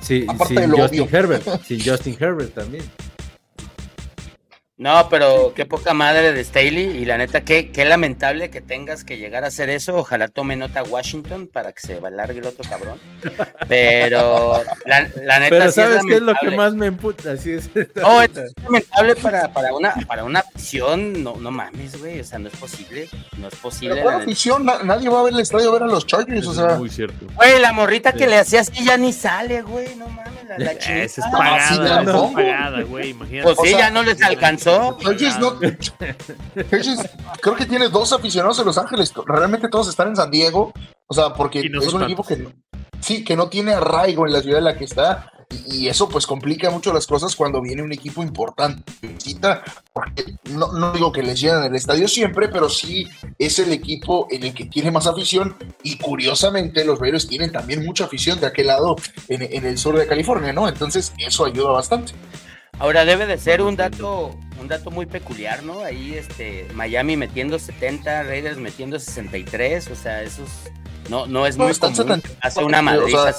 sí,
Aparte
sin
de
Justin
obvio.
Herbert, sin Justin Herbert también.
No, pero qué poca madre de Staley y la neta, qué, qué lamentable que tengas que llegar a hacer eso. Ojalá tome nota Washington para que se alargue el otro cabrón. Pero la, la neta
Pero
sí
¿sabes qué es lo que más me emputa? Así es.
No, es lamentable para, para una para una afición, no, no mames, güey, o sea, no es posible, no es posible.
Pero
la
¿cuál
neta.
afición? Na- nadie va a ver el estadio a ver a los Chargers, o sea.
es muy cierto.
Güey, la morrita que le hacía así ya ni sale, güey, no mames, la, la
Esa es
chingada.
pagada, esa es
tampoco.
pagada, güey, imagínate.
Pues sí,
O sea,
ya no les alcanzó.
No. Chargers creo que tiene dos aficionados en Los Ángeles. Realmente todos están en San Diego. O sea, porque
no
es un equipo que no- sí, que no tiene arraigo en la ciudad en la que está. Y, y eso pues complica mucho las cosas cuando viene un equipo importante. visita, porque no, no digo que les llenan el estadio siempre, pero sí es el equipo en el que tiene más afición. Y curiosamente los Raiders tienen también mucha afición de aquel lado en, en el sur de California, ¿no? Entonces eso ayuda bastante.
Ahora debe de ser un dato, un dato muy peculiar, ¿no? Ahí este Miami metiendo 70, Raiders metiendo 63, o sea, eso es, no, no es
No,
muy
están
común.
70,
Hace una
o sea,
madriza.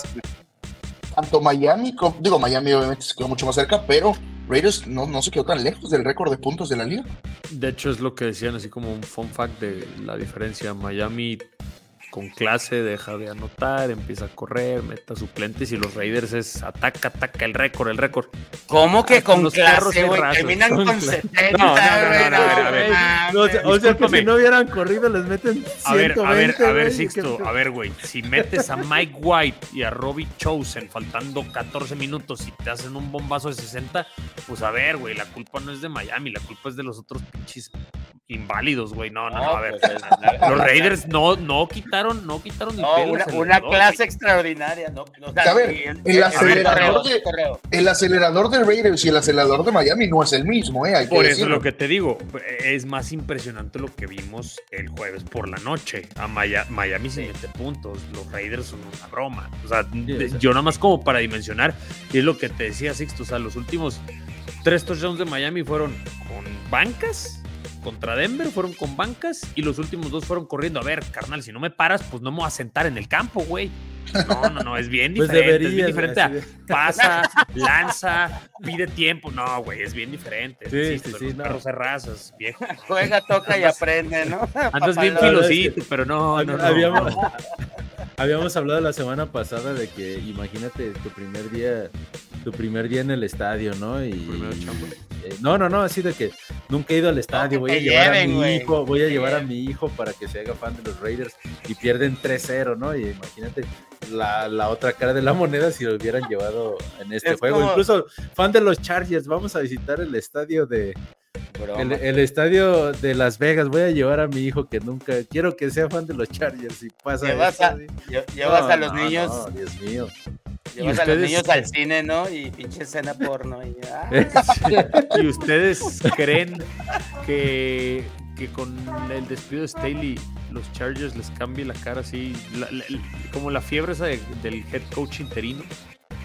tanto Miami, como, digo, Miami obviamente se quedó mucho más cerca, pero Raiders no, no se quedó tan lejos del récord de puntos de la liga.
De hecho, es lo que decían, así como un fun fact de la diferencia. Miami con clase deja de anotar, empieza a correr, meta suplentes y los Raiders es ataca, ataca el récord, el récord.
¿Cómo que
Ah,
con
los perros
clase, güey? Terminan
con
con
clase.
70,
No, no, no, no,
güey,
no, a ver, a ver.
o sea, que si no hubieran corrido les meten 120,
A ver, a ver, a ver, Sixto,
¿qué-
a ver, güey. Si metes a Mike White y a Robbie Chosen faltando 14 minutos y te hacen un bombazo de 60, pues a ver, güey, la culpa no es de Miami, la culpa es de los otros pinches inválidos, güey. No, no, no, a ver.
pues,
Los Raiders no, no quitaron, no quitaron ni
No,
al
una, una clase extraordinaria, ¿no? O sea,
A ver,
y
el acelerador de-
correo.
El acelerador de Raiders y el acelerador de Miami no es el mismo, ¿eh? Hay que
Por eso es
decirlo.
lo que te digo, es más impresionante lo que vimos el jueves por la noche. A Maya- Miami sin mete puntos, los Raiders son una broma. O sea, de-
o sea.
yo nada más como para dimensionar, y es lo que te decía Sixto, o sea, los últimos tres touchdowns de Miami fueron con bancas contra Denver, fueron con bancas, y los últimos dos fueron corriendo. A ver, carnal, si no me paras, pues no me voy a sentar en el campo, güey. No, no, no, es bien
Pues
diferente. es bien
deberías,
diferente a pasa, lanza, pide tiempo. No, güey, es bien diferente.
Sí,
insisto,
sí, sí,
los
no.
perros de razas, viejo.
Juega, toca y aprende, ¿no?
Andas bien filosito, pero no, no, no.
Habíamos, habíamos hablado la semana pasada de que imagínate tu primer día, tu primer día en el estadio, ¿no? Y eh, no, no, no, así de que nunca he ido al estadio, voy a llevar a mi hijo, voy a llevar a mi hijo para que se haga fan de los Raiders y pierden 3-0, ¿no? Y imagínate la, la otra cara de la moneda si lo hubieran llevado en este
Es
juego.
como-
Incluso fan de los Chargers, vamos a visitar el estadio de. El, el estadio de Las Vegas, voy a llevar a mi hijo que nunca, quiero que sea fan de los Chargers y pasa
Llevas
esto,
a-
sí.
Lle- Llevas
No,
a los
no,
niños,
no, Dios mío.
llevas
¿Y
a los niños al cine, ¿no? Y pinche escena porno. Y, ah,
¿Y ustedes creen que, que con el despido de Staley los Chargers les cambie la cara así? la- la- el- como la fiebre esa de- del head coach interino.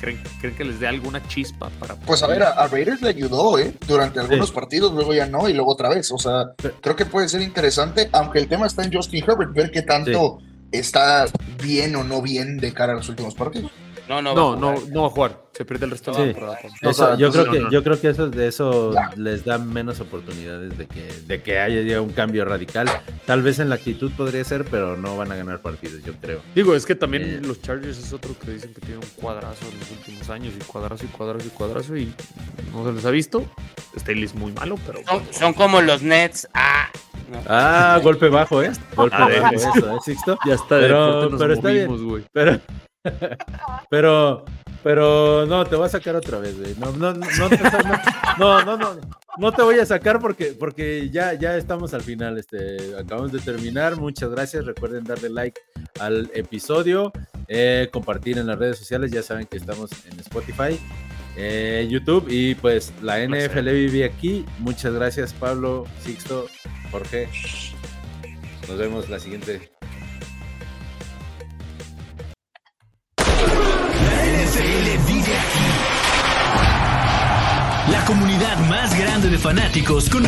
¿Creen, creen que les dé alguna chispa para...
Pues a ver, a, a Raiders le ayudó, ¿eh? Durante algunos partidos, luego ya no, y luego otra vez. O sea, creo que puede ser interesante, aunque el tema está en Justin Herbert, ver qué tanto está bien o no bien de cara a los últimos partidos.
no, no,
No, no, no va a jugar. Se pierde el resto
Sí.
de la temporada.
Eso,
O sea,
yo, creo que,
no,
yo creo que eso, de eso les da menos oportunidades de que, de que haya ya un cambio radical. Tal vez en la actitud podría ser, pero no van a ganar partidos, yo creo.
Digo, es que también
Eh.
los Chargers es otro que dicen que tiene un cuadrazo en los últimos años y cuadrazo y cuadrazo y cuadrazo y no se les ha visto. Staley es muy malo, pero
Son, son como los Nets. Ah, no.
Ah, golpe bajo, ¿eh? Golpe
A ver.
bajo, eso, ¿eh, Sixto?
ya está.
Pero- está bien. Pero, pero, pero, no, te voy a sacar otra vez, güey. No, no, no, no, te- no, no, no, no te voy a sacar porque, porque ya, ya estamos al final. Este, acabamos de terminar. Muchas gracias. Recuerden darle like al episodio, eh, compartir en las redes sociales. Ya saben que estamos en Spotify, eh, YouTube y pues la NFL vive aquí. Muchas gracias, Pablo, Sixto, Jorge. Nos vemos la siguiente.
La comunidad más grande de fanáticos con